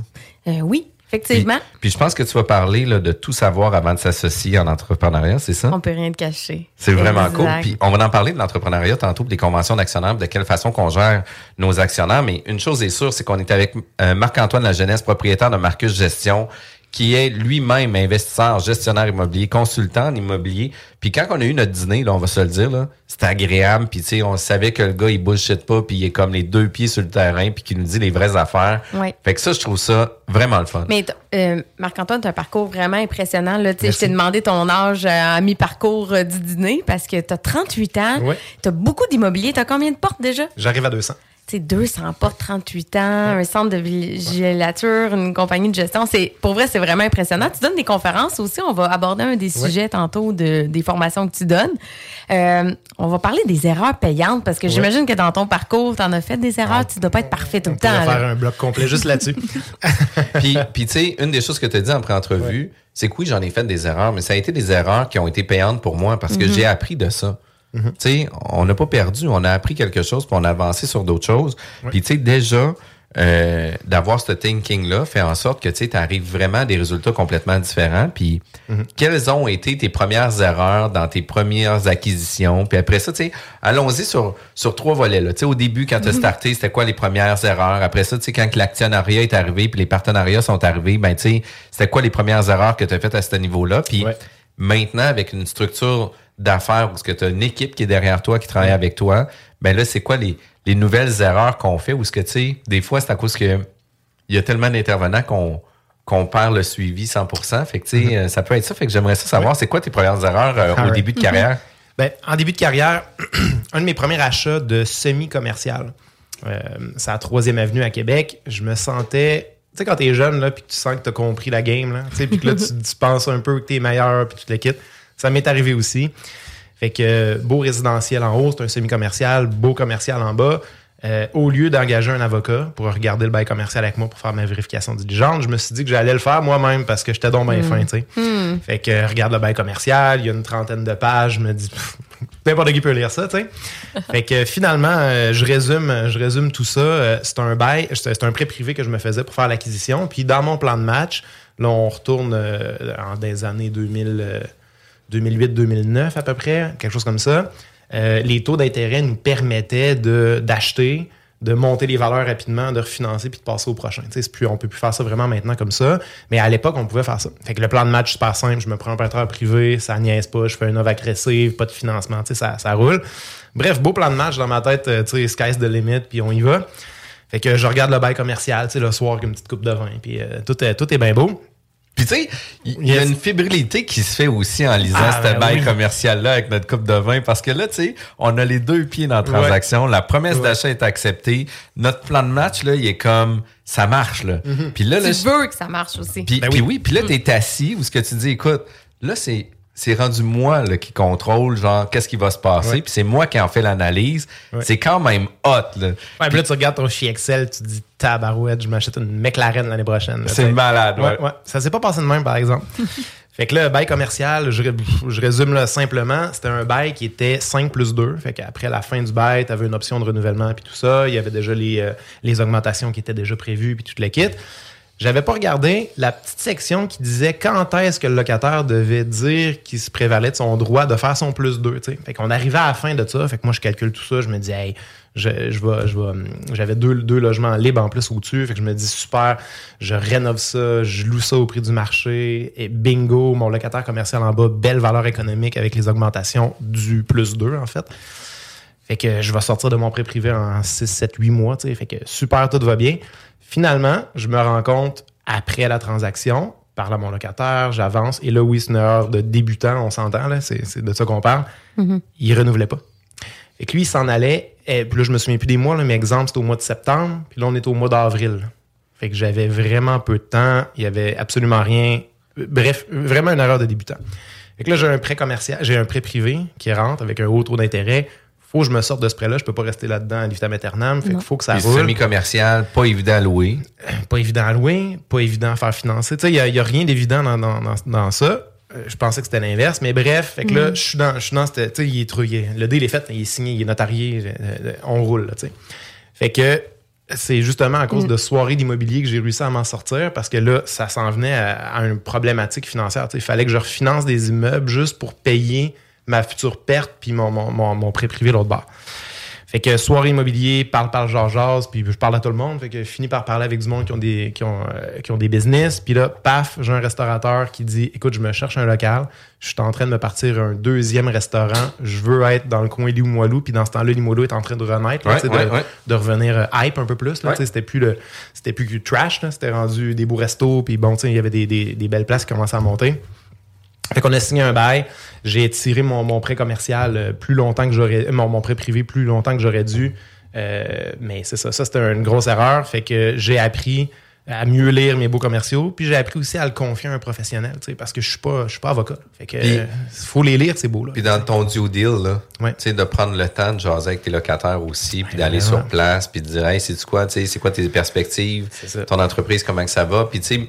Euh, oui, effectivement. Puis je pense que tu vas parler là, de tout savoir avant de s'associer en entrepreneuriat, c'est ça? On peut rien te cacher. C'est vraiment Exact. cool. Puis on va en parler de l'entrepreneuriat tantôt, des conventions d'actionnaires, de quelle façon qu'on gère nos actionnaires. Mais une chose est sûre, c'est qu'on est avec euh, Marc-Antoine La Jeunesse, propriétaire de Marcus Gestion, qui est lui-même investisseur, gestionnaire immobilier, consultant en immobilier. Puis quand on a eu notre dîner, là, on va se le dire, là, c'était agréable. Puis tu sais, on savait que le gars, il bullshit pas, puis il est comme les deux pieds sur le terrain, puis qu'il nous dit les vraies affaires. Ouais. Fait que ça, je trouve ça vraiment le fun. Mais euh, Marc-Antoine, tu as un parcours vraiment impressionnant. Là. Tu sais, Je t'ai demandé ton âge euh, à mi-parcours euh, du dîner parce que tu as 38 ans. Ouais. Tu as beaucoup d'immobilier. Tu as combien de portes déjà? J'arrive à 200. Tu sais, 200 portes, 38 ans, un centre de vigilature, une compagnie de gestion. C'est Pour vrai, c'est vraiment impressionnant. Tu donnes des conférences aussi. On va aborder un des sujets tantôt de, des formations que tu donnes. Euh, on va parler des erreurs payantes parce que j'imagine que dans ton parcours, tu en as fait des erreurs. Tu ne dois pas être parfait tout le On temps. là. faire un bloc complet juste là-dessus. (laughs) puis, puis tu sais, une des choses que tu as dit en pré-entrevue, c'est que oui, j'en ai fait des erreurs, mais ça a été des erreurs qui ont été payantes pour moi parce que Mhm. j'ai appris de ça. Tu sais, on n'a pas perdu, on a appris quelque chose, puis on a avancé sur d'autres choses. Puis tu sais, déjà, euh, d'avoir ce thinking-là fait en sorte que tu arrives vraiment à des résultats complètement différents. Puis, Mhm. quelles ont été tes premières erreurs dans tes premières acquisitions? Puis après ça, tu sais, allons-y sur, sur trois volets. Là. Tu sais, Au début, quand tu as Mhm. starté, c'était quoi les premières erreurs? Après ça, tu sais, quand que l'actionnariat est arrivé puis les partenariats sont arrivés, ben tu sais, c'était quoi les premières erreurs que tu as faites à ce niveau-là? Puis maintenant, avec une structure d'affaires où tu as une équipe qui est derrière toi, qui travaille avec toi, ben là, c'est quoi les, les nouvelles erreurs qu'on fait? Ou ce que, tu sais, des fois, c'est à cause que il y a tellement d'intervenants qu'on qu'on perd le suivi 100%. Fait que, tu sais, euh, ça peut être ça. Fait que j'aimerais ça savoir, c'est quoi tes premières erreurs euh, au début de carrière? Ben, en début de carrière, (clears throat) un de mes premiers achats de semi-commercial, euh, c'est à 3e Avenue à Québec. Je me sentais. Tu sais, quand t'es jeune, là, puis que tu sens que t'as compris la game, là, tu sais, puis que là, tu, (laughs) tu penses un peu que t'es meilleur, puis tu te le quittes. Ça m'est arrivé aussi. Fait que euh, beau résidentiel en haut, c'est un semi-commercial, beau commercial en bas. Euh, au lieu d'engager un avocat pour regarder le bail commercial avec moi pour faire ma vérification diligente, je me suis dit que j'allais le faire moi-même parce que j'étais donc bien Mm. fin, tu sais. Mm. Fait que euh, regarde le bail commercial, il y a une trentaine de pages, je me dis n'importe qui peut lire ça, tu sais. (laughs) Fait que euh, finalement, euh, je résume, je résume tout ça. C'est un bail, c'est un prêt privé que je me faisais pour faire l'acquisition. Puis dans mon plan de match, là, on retourne en des années 2000, euh, 2008-2009 à peu près, quelque chose comme ça. Euh, les taux d'intérêt nous permettaient d'acheter, de, monter les valeurs rapidement, de refinancer puis de passer au prochain. On peut plus faire ça vraiment maintenant comme ça. Mais à l'époque, on pouvait faire ça. Fait que le plan de match, super simple. Je me prends un prêteur privé, ça niaise pas, je fais une offre agressive, pas de financement, ça, ça roule. Bref, beau plan de match dans ma tête, euh, tu sky's the limit, puis on y va. Fait que je regarde le bail commercial, tu sais, le soir avec une petite coupe de vin, puis euh, tout, tout est bien beau. Puis tu sais, il y a une fébrilité qui se fait aussi en lisant Ah, ce ben bail oui. commercial-là avec notre coupe de vin parce que là, tu sais, on a les deux pieds dans la transaction. La promesse Ouais. d'achat est acceptée. Notre plan de match, là, il est comme, ça marche, là. Mhm. Puis là, là, tu veux que ça marche aussi. puis, Ben puis oui, puis là, t'es assis où ce que tu dis, écoute, là, c'est c'est rendu moi là, qui contrôle, genre, qu'est-ce qui va se passer, Ouais. puis c'est moi qui en fais l'analyse. Ouais. C'est quand même hot, là. Ouais, puis là, tu regardes ton fichier Excel, tu te dis tabarouette, je m'achète une McLaren l'année prochaine. C'est malade, ouais. Ça s'est pas passé de même, par exemple. (laughs) fait que là, bail commercial, je, je résume là, simplement, c'était un bail qui était 5 plus 2. Fait qu'après la fin du bail, tu avais une option de renouvellement puis tout ça. Il y avait déjà les, euh, les augmentations qui étaient déjà prévues puis tout le kit. J'avais pas regardé la petite section qui disait quand est-ce que le locataire devait dire qu'il se prévalait de son droit de faire son plus 2. Fait qu'on arrivait à la fin de ça. Fait que moi, je calcule tout ça. Je me dis, hey, je, je je vais, j'avais deux, deux logements libres en plus au-dessus. Fait que je me dis, super, je rénove ça, je loue ça au prix du marché. Et bingo, mon locataire commercial en bas, belle valeur économique avec les augmentations du plus 2, en fait. Fait que je vais sortir de mon prêt privé en 6, 7, 8 mois. Fait que super, tout va bien. Finalement, je me rends compte après la transaction, parle à mon locataire, j'avance. Et là, oui, c'est une erreur de débutant, on s'entend, là, c'est de ça qu'on parle. Mhm. Il renouvelait pas. Fait que lui, il s'en allait. Et puis là, je me souviens plus des mois, là, mais exemple, c'était au mois de septembre. Puis là, on est au mois d'avril. Fait que j'avais vraiment peu de temps. Il y avait absolument rien. Bref, vraiment une erreur de débutant. Fait que là, j'ai un prêt commercial, j'ai un prêt privé qui rentre avec un haut taux d'intérêt. Faut que je me sorte de ce prêt-là. Je peux pas rester là-dedans à vitam aeternam. Fait qu'il faut que ça Puis roule. semi-commercial, pas évident à louer. Pas évident à louer, pas évident à faire financer. Tu sais, il n'y a, rien d'évident dans, dans- dans- dans ça. Euh, Je pensais que c'était l'inverse, mais bref, fait que là, Mhm. je suis dans, je suis dans cette, tu sais, il est truqué. Le deal est fait, il est signé, il est notarié, euh, euh, on roule, là, tu sais. Fait que c'est justement à cause Mm. de soirées d'immobilier que j'ai réussi à m'en sortir parce que là, ça s'en venait à, à une problématique financière. Tu sais, Il fallait que je refinance des immeubles juste pour payer ma future perte puis mon, mon, mon, mon prêt privé l'autre bord. Fait que soirée immobilier, parle, parle, genre, jase, puis je parle à tout le monde. Fait que je finis par parler avec du monde qui ont des, qui ont, euh, qui ont des business. Puis là, paf, j'ai un restaurateur qui dit Écoute, je me cherche un local. Je suis en train de me partir un deuxième restaurant. Je veux être dans le coin Limoilou. Puis dans ce temps-là, Limoilou est en train de renaître, là, Ouais, tu sais, ouais, de, ouais. de revenir euh, hype un peu plus. C'était plus le c'était plus que trash. C'était rendu des beaux restos. Puis bon, il y avait des, des- des belles places qui commençaient à monter. Fait qu'on a signé un bail. J'ai tiré mon, mon prêt commercial euh, plus longtemps que j'aurais. Mon, mon prêt privé plus longtemps que j'aurais dû. Euh, mais c'est ça. Ça, c'était une grosse erreur. Fait que j'ai appris à mieux lire mes beaux commerciaux. Puis j'ai appris aussi à le confier à un professionnel. tu sais, Parce que je suis pas, je suis pas avocat. Fait que Puis- euh, faut les lire, ces beaux-là. Puis dans ton due deal, là, tu sais, de prendre le temps de jaser avec tes locataires aussi, puis d'aller sur place, puis de dire, hey, c'est quoi, tu sais, c'est quoi tes perspectives, ton entreprise, comment que ça va? Puis tu sais,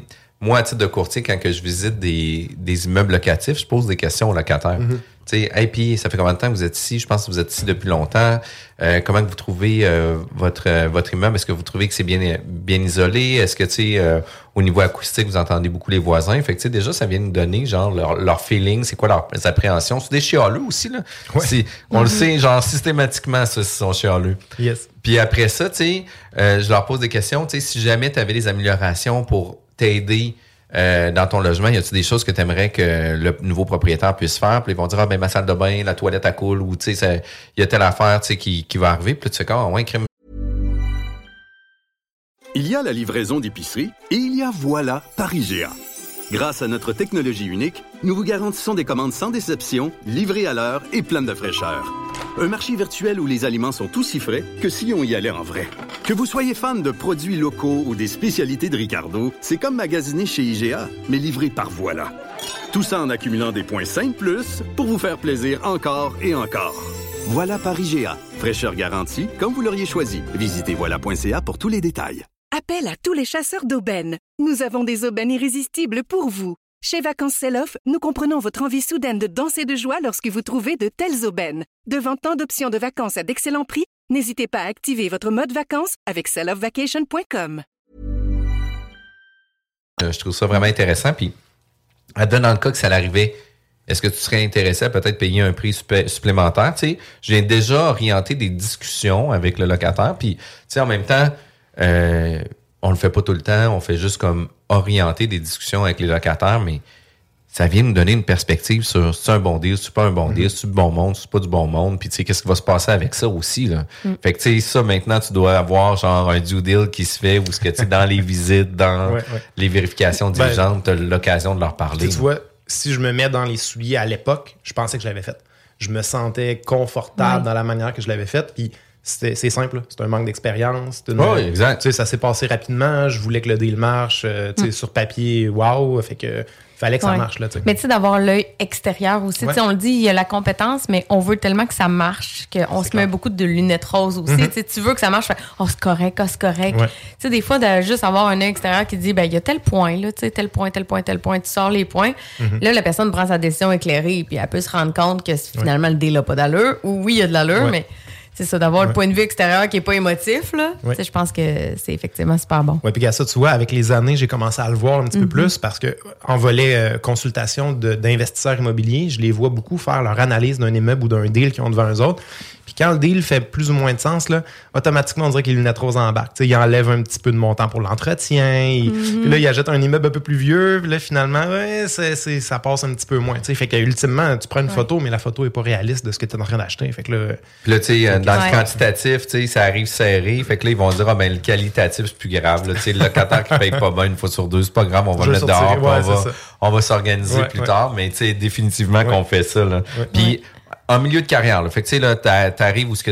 moi, à titre de courtier, quand que je visite des, des immeubles locatifs, je pose des questions aux locataires. Mhm. Tu sais, hey, puis ça fait combien de temps que vous êtes ici? Je pense que vous êtes ici depuis longtemps. Euh, comment que vous trouvez euh, votre euh, votre immeuble? Est-ce que vous trouvez que c'est bien bien isolé? Est-ce que, tu sais, euh, au niveau acoustique, vous entendez beaucoup les voisins? Fait que, tu sais, déjà, ça vient nous donner, genre, leur, leur feeling, c'est quoi leurs appréhensions? C'est des chialeux aussi, là. C'est- On le sait, genre, systématiquement, ça, ils sont chialeux. Yes. Puis après ça, tu sais, euh, je leur pose des questions. Tu sais, si jamais tu avais des améliorations pour t'aider euh, dans ton logement, y a-tu des choses que tu aimerais que le nouveau propriétaire puisse faire? Puis ils vont dire, ah, ben ma salle de bain, la toilette à coule, ou tu sais, il y a telle affaire, tu sais, qui, qui va arriver. Puis tu fais ah, ouais, crime. Il y a la livraison d'épicerie et il y a voilà Paris-Géa. Grâce à notre technologie unique, nous vous garantissons des commandes sans déception, livrées à l'heure et pleines de fraîcheur. Un marché virtuel où les aliments sont aussi frais que si on y allait en vrai. Que vous soyez fan de produits locaux ou des spécialités de Ricardo, c'est comme magasiner chez IGA, mais livré par voilà. Tout ça en accumulant des points 5 plus pour vous faire plaisir encore et encore. Voilà par IGA. Fraîcheur garantie, comme vous l'auriez choisi. Visitez voilà.ca pour tous les détails. Appel à tous les chasseurs d'aubaines. Nous avons des aubaines irrésistibles pour vous. Chez Vacances Sell-Off, nous comprenons votre envie soudaine de danser de joie lorsque vous trouvez de telles aubaines. Devant tant d'options de vacances à d'excellents prix, n'hésitez pas à activer votre mode vacances avec selloffvacation.com. Euh, je trouve ça vraiment intéressant. Puis, à dans le cas que ça l'arrivait, est-ce que tu serais intéressé à peut-être payer un prix supplémentaire? Tu sais, j'ai déjà orienté des discussions avec le locataire. Puis, tu sais, en même temps, euh, on le fait pas tout le temps. On fait juste comme orienter des discussions avec les locataires, mais ça vient nous donner une perspective sur c'est un bon deal, c'est pas un bon deal, c'est du bon monde, c'est pas du bon monde. Puis, tu sais, qu'est-ce qui va se passer avec ça aussi, là? Mm. Fait que, tu sais, ça, maintenant, tu dois avoir genre un due deal qui se fait ou ce que, tu sais, dans les (laughs) visites, dans Ouais, ouais. les vérifications Ben, diligentes, tu as l'occasion de leur parler. Tu vois, si je me mets dans les souliers à l'époque, je pensais que je l'avais fait. Je me sentais confortable dans la manière que je l'avais faite. Puis c'est simple, c'est un manque d'expérience. Ouais, exact. Tu sais, ça s'est passé rapidement. Je voulais que le deal marche. euh, tu sais, Mm. Sur papier, waouh. Fait que fallait que ça marche. Là, tu sais. Mais tu sais, d'avoir l'œil extérieur aussi. Tu sais, Ouais. On le dit, il y a la compétence, mais on veut tellement que ça marche qu'on se met beaucoup de lunettes roses aussi. Mhm. Tu sais, Tu veux que ça marche, fait, oh, c'est correct, oh, c'est correct. Ouais. Tu sais, des fois, de juste avoir un œil extérieur qui dit, ben, il y a tel point, là, tu sais, tel point, tel point, tel point, tu sors les points. Mhm. Là, la personne prend sa décision éclairée, puis elle peut se rendre compte que finalement, le deal n'a pas d'allure, ou oui, il y a de l'allure, Ouais. mais c'est ça, d'avoir le point de vue extérieur qui n'est pas émotif, là. Ouais. Je pense que c'est effectivement super bon. Ouais, puis à ça, tu vois, avec les années, j'ai commencé à le voir un petit Mhm. peu plus parce que en volet euh, consultation d'investisseurs immobiliers, je les vois beaucoup faire leur analyse d'un immeuble ou d'un deal qu'ils ont devant eux autres. Puis quand le deal fait plus ou moins de sens, là, automatiquement, on dirait que les lunettes roses embarquent. Tu sais, ils enlèvent un petit peu de montant pour l'entretien. ils- Mhm. Puis là, ils achètent un immeuble un peu plus vieux. Puis là, finalement, ouais, c'est- c'est- ça passe un petit peu moins. Tu sais, fait que ultimement, tu prends une Ouais. photo, mais la photo est pas réaliste de ce que tu es en train d'acheter. Fait que là, Puis là, tu sais, euh, dans le quantitatif, tu sais, ça arrive serré. Fait que là, ils vont dire, ah, ben, le qualitatif, c'est plus grave. là. Tu sais, le locataire qui paye pas bien une fois sur deux, c'est pas grave, on va Je le mettre sortir, dehors, puis ouais, on va, s'organiser Ouais, plus ouais. tard. Mais tu sais, définitivement qu'on fait ça, là. Puis, en milieu de carrière, là, fait que tu sais, là, t'a- t'arrives où ce que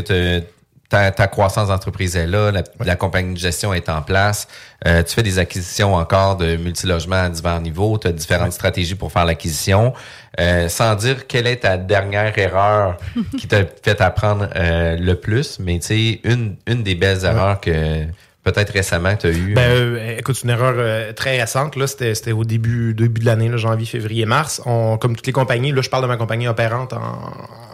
ta, ta croissance d'entreprise est là, la, la compagnie de gestion est en place, euh, tu fais des acquisitions encore de multilogements à divers niveaux, tu as différentes stratégies pour faire l'acquisition. Euh, sans dire quelle est ta dernière erreur (laughs) qui t'a fait apprendre euh, le plus, mais tu sais, une, une des belles erreurs que peut-être récemment tu as eu. Ben, euh, écoute, une erreur euh, très récente. Là, c'était, c'était au début, début de l'année, là, janvier, février, mars. On, comme toutes les compagnies, là, je parle de ma compagnie opérante en,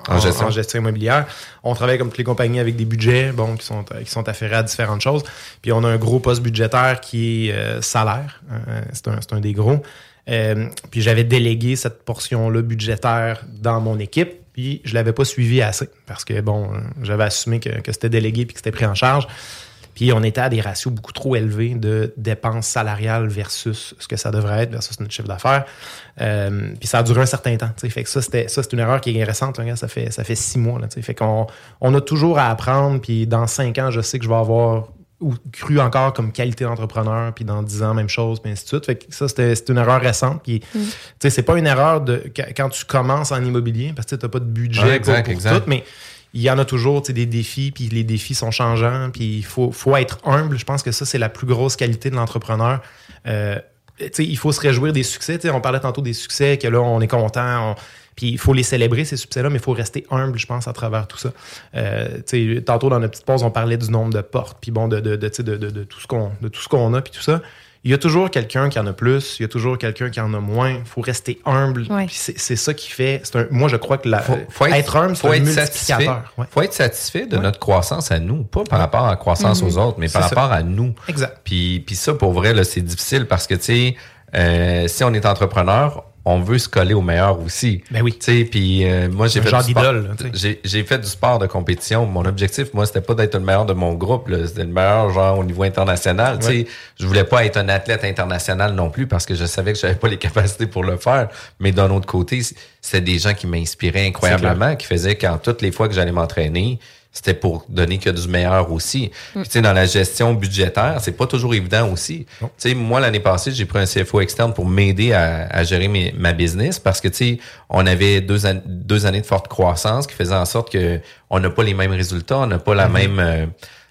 En gestion. immobilière. On travaille comme toutes les compagnies avec des budgets, bon, qui sont, qui sont affairés à différentes choses. Puis on a un gros poste budgétaire qui est euh, salaire. Euh, c'est, un, c'est un des gros. Euh, puis j'avais délégué cette portion-là budgétaire dans mon équipe. Puis je l'avais pas suivi assez parce que bon, euh, j'avais assumé que, que c'était délégué puis que c'était pris en charge. Puis on était à des ratios beaucoup trop élevés de dépenses salariales versus ce que ça devrait être, versus notre chiffre d'affaires. Euh, puis ça a duré un certain temps. tu sais. Fait que ça, c'était, ça, c'est une erreur qui est récente. là, regarde, ça, fait, ça fait six mois. Là, tu sais. fait qu'on on a toujours à apprendre. Puis dans cinq ans, je sais que je vais avoir ou cru encore comme qualité d'entrepreneur, puis dans dix ans, même chose, puis ainsi de suite. Fait que ça, c'était, c'est une erreur récente. Puis, tu sais, c'est pas une erreur de quand- tu commences en immobilier, parce que tu n'as pas de budget Ouais, pour- exact, pour, exact. tout, mais il y en a toujours des défis, puis les défis sont changeants, puis il faut, faut être humble. Je pense que ça, c'est la plus grosse qualité de l'entrepreneur. Euh, il faut se réjouir des succès. On parlait tantôt des succès, que là, on est content. on- puis il faut les célébrer, ces succès-là, mais il faut rester humble, je pense, à travers tout ça. Euh, tantôt, dans notre petite pause, on parlait du nombre de portes, puis bon, de, de, de, de tout ce qu'on a, puis tout ça. Il y a toujours quelqu'un qui en a plus, il y a toujours quelqu'un qui en a moins. Il faut rester humble. Ouais. Puis C'est c'est ça qui fait. c'est un- moi, je crois que la, Faut, faut être, être humble, c'est faut un être satisfait. multiplicateur. Ouais. Faut être satisfait de notre croissance à nous, pas par rapport à la croissance Mhm. aux autres, mais par ça. rapport à nous. Exact. Puis, puis ça, pour vrai, là, c'est difficile parce que, tu sais, euh, si on est entrepreneur, on veut se coller au meilleur aussi. Ben oui. Puis euh, moi, j'ai fait genre du sport. d'idole, là, tu sais. J'ai j'ai fait du sport de compétition. Mon objectif, moi, c'était pas d'être le meilleur de mon groupe. là. C'était le meilleur, genre, au niveau international. Ouais. je voulais pas être un athlète international non plus parce que je savais que j'avais pas les (laughs) capacités pour le faire. Mais d'un autre côté, c- c'était des gens qui m'inspiraient incroyablement, qui faisaient qu'en toutes les fois que j'allais m'entraîner, c'était pour donner que du meilleur aussi. Puis, tu sais, dans la gestion budgétaire, c'est pas toujours évident aussi. Tu sais, moi, l'année passée, j'ai pris un CFO externe pour m'aider à, à gérer mes- ma business parce que, tu sais, on avait deux, an- deux années de forte croissance qui faisaient en sorte que on n'a pas les mêmes résultats, on n'a pas la Mhm. même... euh,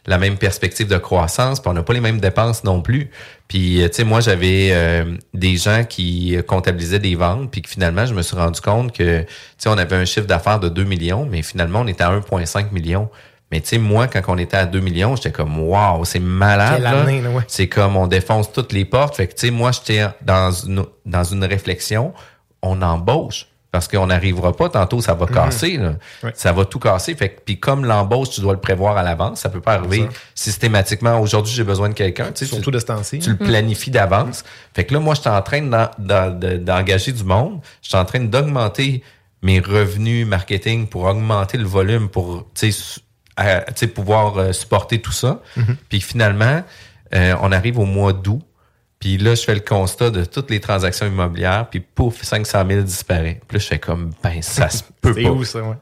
la même perspective de croissance, puis on n'a pas les mêmes dépenses non plus. Puis, euh, tu sais, moi, j'avais euh, des gens qui comptabilisaient des ventes, puis que finalement, je me suis rendu compte que, tu sais, on avait un chiffre d'affaires de 2 millions, mais finalement, on était à 1,5 million. Mais tu sais, moi, quand on était à 2 millions, j'étais comme, wow, c'est malade. Ouais. C'est comme, on défonce toutes les portes. Fait que, tu sais, moi, j'étais dans une, dans une réflexion, on embauche. Parce qu'on n'arrivera pas, tantôt ça va Mhm. casser. là. Ça va tout casser. Fait que, puis comme l'embauche, tu dois le prévoir à l'avance. Ça peut pas arriver ça. systématiquement. Aujourd'hui, j'ai besoin de quelqu'un. Tu sais, Surtout tu, de ce temps-ci. tu le planifies d'avance. Fait que là, moi, je suis en train d'en- d'en- de- d'engager du monde. Je suis en train d'augmenter mes revenus marketing pour augmenter le volume pour tu sais, pouvoir euh, supporter tout ça. Mhm. Puis finalement, euh, on arrive au mois d'août. Puis là, je fais le constat de toutes les transactions immobilières. Puis pouf, 500 000 disparaît. Puis là, je fais comme, ben, ça se (laughs) peut C'est pas. où ça, ouais?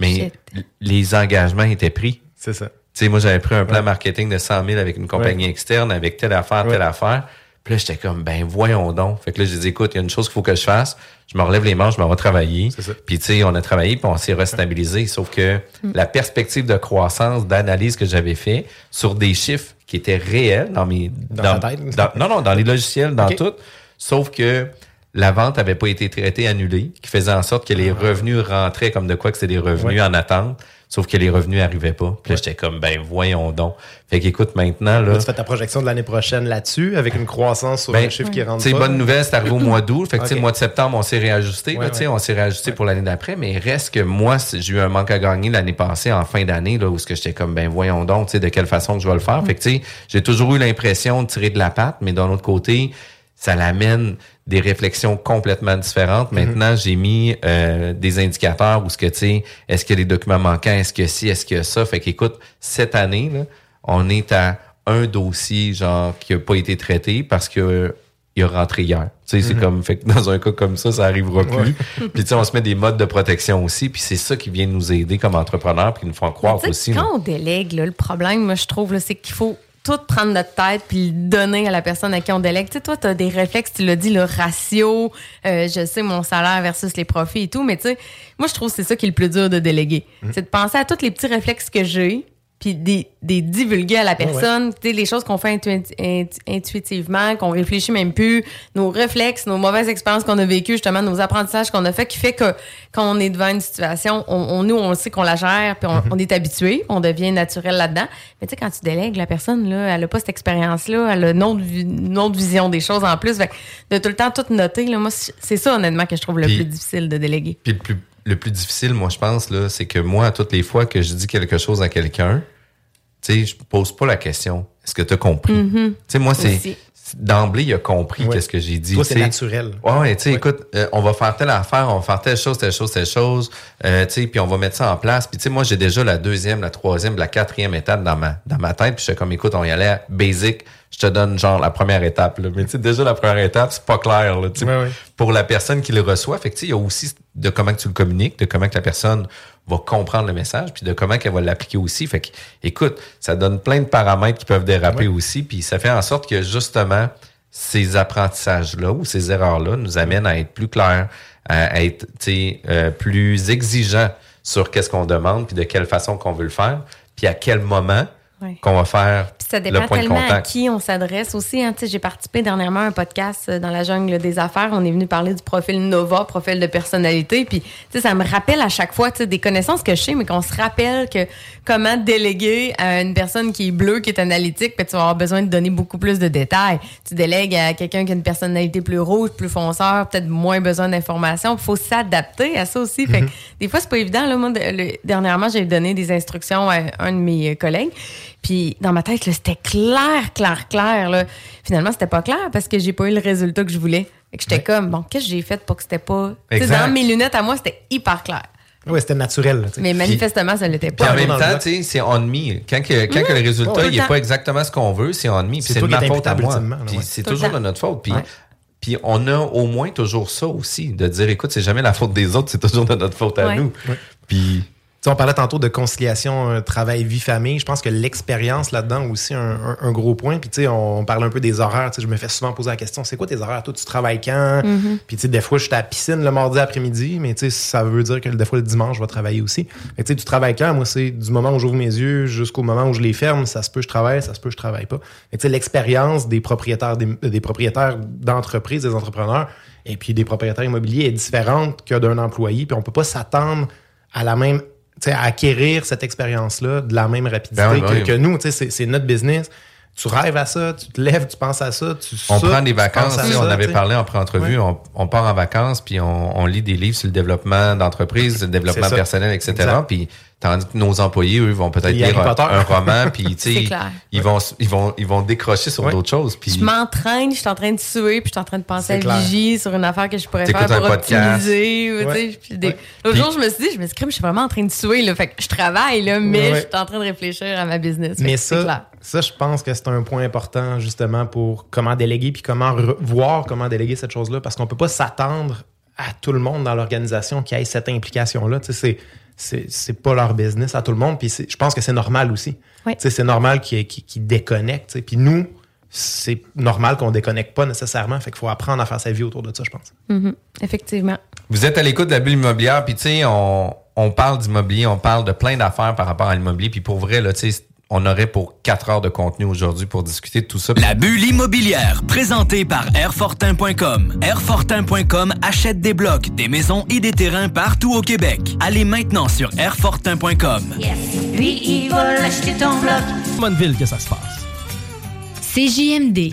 Mais Shit. les engagements étaient pris. C'est ça. Tu sais, moi, j'avais pris un plan Ouais. marketing de 100 000 avec une compagnie Ouais. externe, avec telle affaire, telle Ouais. affaire. Puis là, j'étais comme, ben, voyons donc. Fait que là, j'ai dit, écoute, il y a une chose qu'il faut que je fasse. Je me relève les manches, je m'en vais travailler. C'est ça. Puis, tu sais, on a travaillé, puis on s'est restabilisé. Sauf que la perspective de croissance, d'analyse que j'avais fait sur des chiffres qui étaient réels dans mes... Dans ta tête? dans- non, non, dans les logiciels, dans tout. Sauf que la vente avait pas été traitée, annulée, qui faisait en sorte que les revenus rentraient comme de quoi que c'est des revenus Ouais. en attente, sauf que les revenus arrivaient pas. Puis là, j'étais comme, ben voyons donc. Fait qu'écoute, maintenant, là, Là, tu fais ta projection de l'année prochaine là-dessus, avec une croissance sur ben, un chiffre qui rentre pas. bonne nouvelle, c'est arrivé au mois d'août. Fait que, tu sais, Ok. le mois de septembre, on s'est réajusté. là, Ouais, ouais. On s'est réajusté pour l'année d'après. Mais reste que moi, c'est- j'ai eu un manque à gagner l'année passée, en fin d'année, là, où ce que j'étais comme, ben voyons donc, tu sais, de quelle façon que je vais le faire. Fait que, tu sais, j'ai toujours eu l'impression de tirer de la patte, mais d'un autre côté, ça l'amène des réflexions complètement différentes. Maintenant, j'ai mis euh, des indicateurs où ce que, tu sais, est-ce que les documents manquants, est-ce que ci, est-ce que ça? Fait qu'écoute, cette année, là, on est à un dossier, genre, qui a pas été traité parce que euh, il est rentré hier. Tu sais, c'est Mhm. comme, fait que dans un cas comme ça, ça arrivera plus. Ouais. (laughs) puis tu sais, on se met des modes de protection aussi, puis c'est ça qui vient nous aider comme entrepreneurs, puis qui nous font croire aussi. là. Quand on délègue, là, le problème, moi, je trouve, là, c'est qu'il faut tout prendre notre tête puis le donner à la personne à qui on délègue. Tu sais, toi, tu as des réflexes, tu l'as dit, le ratio, euh, je sais mon salaire versus les profits et tout, mais tu sais, moi, je trouve que c'est ça qui est le plus dur de déléguer. Mm. C'est de penser à tous les petits réflexes que j'ai puis des, des divulguer à la Ouais, ouais. personne, tu sais, les choses qu'on fait intu- intu- intuitivement, qu'on réfléchit même plus, nos réflexes, nos mauvaises expériences qu'on a vécues, justement, nos apprentissages qu'on a fait, qui fait que quand on est devant une situation, on, on- nous, on sait qu'on la gère, puis on, on est habitué, on devient naturel là-dedans. Mais tu sais, quand tu délègues, la personne, là, elle a pas cette expérience-là, elle a une autre, une autre vision des choses en plus. Fait que de tout le temps tout noter, là, moi, c'est ça, honnêtement, que je trouve le plus difficile de déléguer. Puis le plus, le plus difficile, moi, je pense, là, c'est que moi, à toutes les fois que je dis quelque chose à quelqu'un, tu sais, je pose pas la question. Est-ce que tu as compris? Mhm. Tu sais, moi, c'est. D'emblée, il a compris Ouais. qu'est-ce que j'ai dit. Toi, c'est naturel. Ouais, tu sais, écoute, euh, on va faire telle affaire, on va faire telle chose, telle chose, telle chose, euh, tu sais, puis on va mettre ça en place. Puis tu sais, moi, j'ai déjà la deuxième, la troisième, la quatrième étape dans ma dans ma tête. Puis je suis comme, écoute, on y allait à basic. Je te donne genre la première étape. Là. Mais tu sais, déjà la première étape, c'est pas clair. Là, tu sais, Ouais, ouais. Pour la personne qui le reçoit, fait que tu sais, il y a aussi de comment que tu le communiques, de comment que la personne va comprendre le message, puis de comment qu'elle va l'appliquer aussi. Fait que, écoute, ça donne plein de paramètres qui peuvent déraper aussi, puis ça fait en sorte que justement ces apprentissages-là ou ces erreurs-là nous amènent à être plus clairs, à être euh, plus exigeants sur qu'est-ce qu'on demande, puis de quelle façon qu'on veut le faire, puis à quel moment Ouais. qu'on va faire Puis ça le dépend point de tellement à contact. qui on s'adresse aussi. Hein. J'ai participé dernièrement à un podcast euh, dans la jungle des affaires. On est venu parler du profil Nova, profil de personnalité. Puis tu sais, ça me rappelle à chaque fois des connaissances que je sais, mais qu'on se rappelle que comment déléguer à une personne qui est bleue, qui est analytique, puis tu vas avoir besoin de donner beaucoup plus de détails. Tu délègues à quelqu'un qui a une personnalité plus rouge, plus fonceur, peut-être moins besoin d'informations. Il faut s'adapter à ça aussi. Fait que des fois, c'est pas évident. Là, moi, de- le- dernièrement, j'ai donné des instructions à un de mes euh, collègues. Puis dans ma tête, là, c'était clair, clair, clair. Là. Finalement, c'était pas clair parce que j'ai pas eu le résultat que je voulais. Fait que j'étais comme, bon, qu'est-ce que j'ai fait pour que c'était pas. Dans mes lunettes à moi, c'était hyper clair. Oui, c'était naturel. Mais manifestement, ça l'était Puis pas. en même temps, blanc. tu sais, c'est on me. Quand, que, quand que le Mmh. résultat n'est pas exactement ce qu'on veut, c'est on me. Puis C'est ma faute à moi. ouais. c'est toujours de notre faute. Puis, Ouais. puis on a au moins toujours ça aussi, de dire, écoute, c'est jamais la faute des autres, c'est toujours de notre faute à Ouais. nous. Puis on parlait tantôt de conciliation euh, travail-vie-famille. Je pense que l'expérience là-dedans aussi un, un- un gros point. Puis tu sais, on, on parle un peu des horaires. Tu sais, je me fais souvent poser la question, c'est quoi tes horaires? Toi, tu travailles quand? Mm-hmm. Puis tu sais, des fois, je suis à la piscine le mardi après-midi, mais tu sais, ça veut dire que des fois, le dimanche, je vais travailler aussi. Que, tu sais, tu travailles quand? Moi, c'est du moment où j'ouvre mes yeux jusqu'au moment où je les ferme. Ça se peut, je travaille, ça se peut, je travaille pas. Tu sais, l'expérience des propriétaires, des, des propriétaires d'entreprises, des entrepreneurs, et puis des propriétaires immobiliers est différente que d'un employé. Puis on peut pas s'attendre à la même à acquérir cette expérience-là de la même rapidité Ben ben que, nous. C'est notre business. Tu rêves à ça, tu te lèves, tu penses à ça, tu on sautes, prend des vacances. penses à tu sais, ça, on avait parlé en pré-entrevue, Ouais. on, on part en vacances, puis on, on lit des livres sur le développement d'entreprise, le développement personnel, etc. Exact. Puis tandis que nos employés, eux, vont peut-être lire un, roman, puis tu (laughs) C'est sais, clair. ils vont, ils vont, ils vont décrocher sur Ouais. d'autres choses. Puis Je m'entraîne, je suis en train de suer, puis je suis en train de penser à clair. Vigie sur une affaire que je pourrais faire pour optimiser. ou, tu Ouais. sais, puis des- Ouais. L'autre Puis- jour, je me suis dit, je me suis dit, je suis vraiment en train de suer. Là, fait que je travaille, là, mais Ouais. je suis en train de réfléchir à ma business. Mais ça, ça, je pense que c'est un point important justement pour comment déléguer puis comment voir comment déléguer cette chose-là parce qu'on peut pas s'attendre à tout le monde dans l'organisation qui ait cette implication-là. Tu sais, c'est c'est c'est pas leur business à tout le monde puis je pense que c'est normal aussi. Oui. Tu sais, c'est normal qu'ils déconnectent. tu sais. Puis nous, c'est normal qu'on déconnecte pas nécessairement. Fait qu'il faut apprendre à faire sa vie autour de ça, je pense. Mhm. Effectivement. Vous êtes à l'écoute de la bulle immobilière, puis tu sais, on, on parle d'immobilier, on parle de plein d'affaires par rapport à l'immobilier, puis pour vrai, là, tu sais, on aurait pour quatre heures de contenu aujourd'hui pour discuter de tout ça. La bulle immobilière, présentée par Airfortin.com. Airfortin.com achète des blocs, des maisons et des terrains partout au Québec. Allez maintenant sur Airfortin.com. Lui, il va l'acheter ton bloc. Bonne ville que ça se passe? CJMD.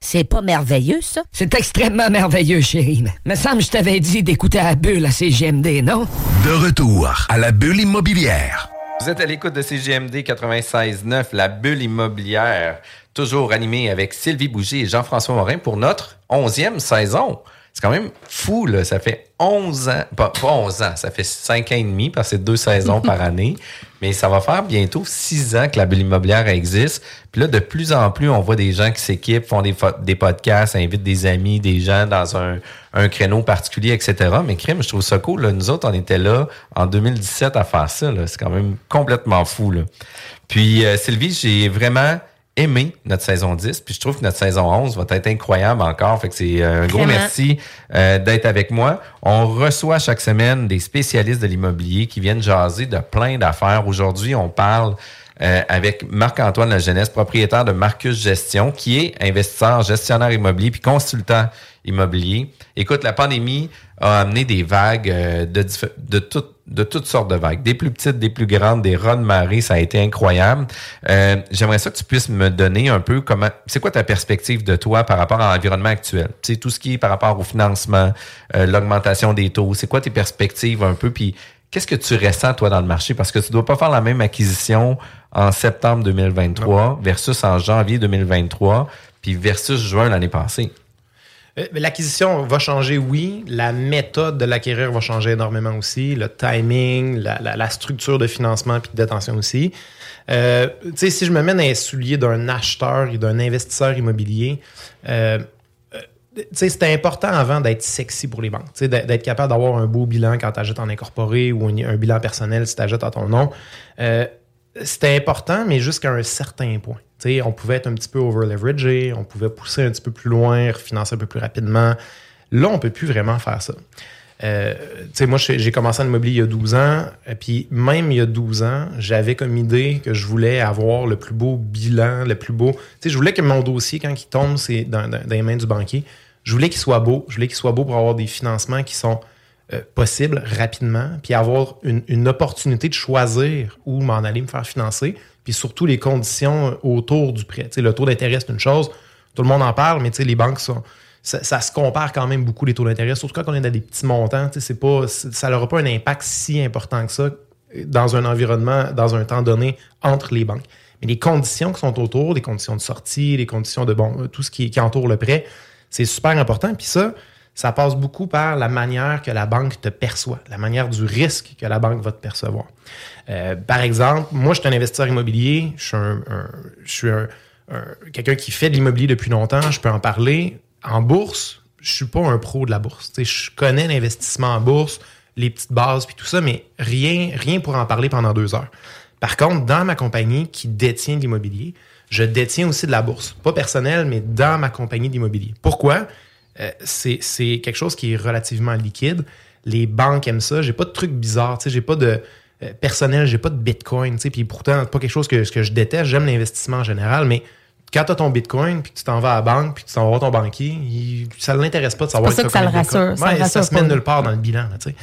C'est pas merveilleux, ça? C'est extrêmement merveilleux, chérie. Mais me semble que je t'avais dit d'écouter la bulle à CGMD, non? De retour à la bulle immobilière. Vous êtes à l'écoute de CGMD 96.9, la bulle immobilière, toujours animée avec Sylvie Bougie et Jean-François Morin pour notre onzième saison. C'est quand même fou, là. Ça fait 11 ans, pas, pas 11 ans, ça fait 5 ans et demi parce que c'est deux saisons (laughs) par année. Mais ça va faire bientôt 6 ans que la bulle immobilière existe. Puis là, de plus en plus, on voit des gens qui s'équipent, font des, podcasts, invitent des amis, des gens dans un, un créneau particulier, etc. Mais crime, je trouve ça cool. là. Nous autres, on était là en 2017 à faire ça. C'est quand même complètement fou. Puis, euh, Sylvie, j'ai vraiment aimé notre saison 10, puis je trouve que notre saison 11 va être incroyable encore. Fait que c'est euh, un gros merci euh, d'être avec moi. On reçoit chaque semaine des spécialistes de l'immobilier qui viennent jaser de plein d'affaires. Aujourd'hui, on parle euh, avec Marc-Antoine La Jeunesse, propriétaire de Marcus Gestion, qui est investisseur, gestionnaire immobilier puis consultant immobilier. Écoute, la pandémie a amené des vagues euh, de, toutes de toutes sortes de vagues, des plus petites, des plus grandes, des raz de marée, ça a été incroyable. Euh, J'aimerais ça que tu puisses me donner un peu comment, c'est quoi ta perspective de toi par rapport à l'environnement actuel? Tu sais, tout ce qui est par rapport au financement, euh, l'augmentation des taux, c'est quoi tes perspectives un peu? Puis qu'est-ce que tu ressens, toi, dans le marché? Parce que tu dois pas faire la même acquisition en septembre 2023 versus en janvier 2023, puis versus juin l'année passée. Euh, L'acquisition va changer, oui. La méthode de l'acquérir va changer énormément aussi. Le timing, la, structure de financement puis de détention aussi. Euh, si je me mets dans les souliers d'un acheteur et d'un investisseur immobilier, euh, euh, c'était important avant d'être sexy pour les banques. D'être capable d'avoir un beau bilan quand tu achètes en incorporé ou un, un bilan personnel si tu achètes à ton nom. Euh, c'était important, mais jusqu'à un certain point. On pouvait être un petit peu over-leveragé, on pouvait pousser un petit peu plus loin, refinancer un peu plus rapidement. Là, on peut plus vraiment faire ça. Euh, moi, j'ai commencé en immobilier il y a 12 ans, et puis même il y a 12 ans, j'avais comme idée que je voulais avoir le plus beau bilan, le plus beau. Je voulais que mon dossier, quand il tombe, c'est dans- dans les mains du banquier, je voulais qu'il soit beau. Je voulais qu'il soit beau pour avoir des financements qui sont euh, possibles rapidement, puis avoir une, opportunité de choisir où m'en aller me faire financer, puis surtout les conditions euh, autour du prêt. Tu sais, le taux d'intérêt, c'est une chose, tout le monde en parle, mais les banques. Ça, se compare quand même beaucoup les taux d'intérêt, surtout quand on est dans des petits montants. C'est pas, ça n'aura pas un impact si important que ça euh, dans un environnement, dans un temps donné, entre les banques. Mais les conditions qui sont autour, les conditions de sortie, les conditions de bon, tout ce qui, qui entoure le prêt, c'est super important. Puis ça, ça passe beaucoup par la manière que la banque te perçoit, la manière du risque que la banque va te percevoir. Euh, par exemple, moi, je suis un investisseur immobilier, je suis, quelqu'un qui fait de l'immobilier depuis longtemps, je peux en parler. En bourse, je suis pas un pro de la bourse. Je connais l'investissement en bourse, les petites bases, puis tout ça, mais rien, rien pour en parler pendant deux heures. Par contre, dans ma compagnie qui détient de l'immobilier, je détiens aussi de la bourse. Pas personnel, mais dans ma compagnie d'immobilier. Pourquoi? Euh, c'est quelque chose qui est relativement liquide. Les banques aiment ça. J'ai pas de trucs bizarres. tu sais, J'ai pas de euh, personnel, j'ai pas de bitcoin. tu sais, Puis pourtant, c'est pas quelque chose que, que je déteste. J'aime l'investissement en général, mais quand tu as ton bitcoin, puis que tu t'en vas à la banque, puis que tu t'en vas voir ton banquier, il- ça ne l'intéresse pas de savoir C'est pour ça que ça le rassure, ça le se met nulle part dans le bilan. là, tu sais.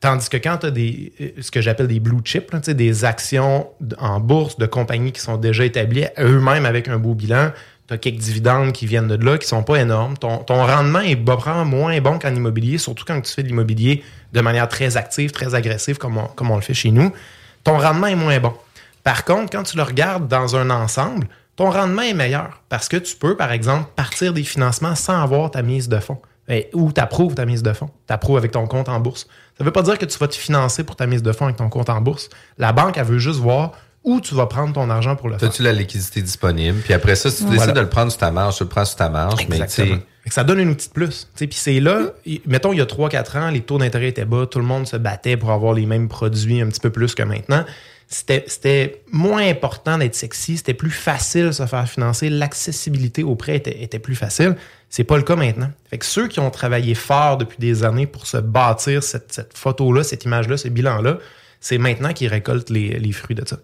Tandis que quand tu as des, euh, ce que j'appelle des blue chips, là, tu sais, des actions en bourse de compagnies qui sont déjà établies eux-mêmes avec un beau bilan, tu as quelques dividendes qui viennent de là, qui sont pas énormes. Ton, ton rendement est probablement moins bon qu'en immobilier, surtout quand tu fais de l'immobilier de manière très active, très agressive, comme on, comme on le fait chez nous. Ton rendement est moins bon. Par contre, quand tu le regardes dans un ensemble, ton rendement est meilleur parce que tu peux, par exemple, partir des financements sans avoir ta mise de fonds. Eh, Ou tu approuves ta mise de fonds. Tu avec ton compte en bourse. Ça ne veut pas dire que tu vas te financer pour ta mise de fonds avec ton compte en bourse. La banque, elle veut juste voir où tu vas prendre ton argent pour le faire. As-tu la liquidité disponible? Puis après ça, si tu décides de le prendre sur ta marge, tu le prends sur ta marge. Mais tu Exactement. que ça donne un outil de plus. Tu sais, Puis c'est là, mettons, il y a 3-4 ans, les taux d'intérêt étaient bas, tout le monde se battait pour avoir les mêmes produits un petit peu plus que maintenant. C'était c'était moins important d'être sexy, c'était plus facile de se faire financer, l'accessibilité au prêt était, était plus facile. C'est pas le cas maintenant. Fait que ceux qui ont travaillé fort depuis des années pour se bâtir cette, cette photo-là, cette image-là, ce bilan-là, c'est maintenant qu'ils récoltent les, les fruits de ça.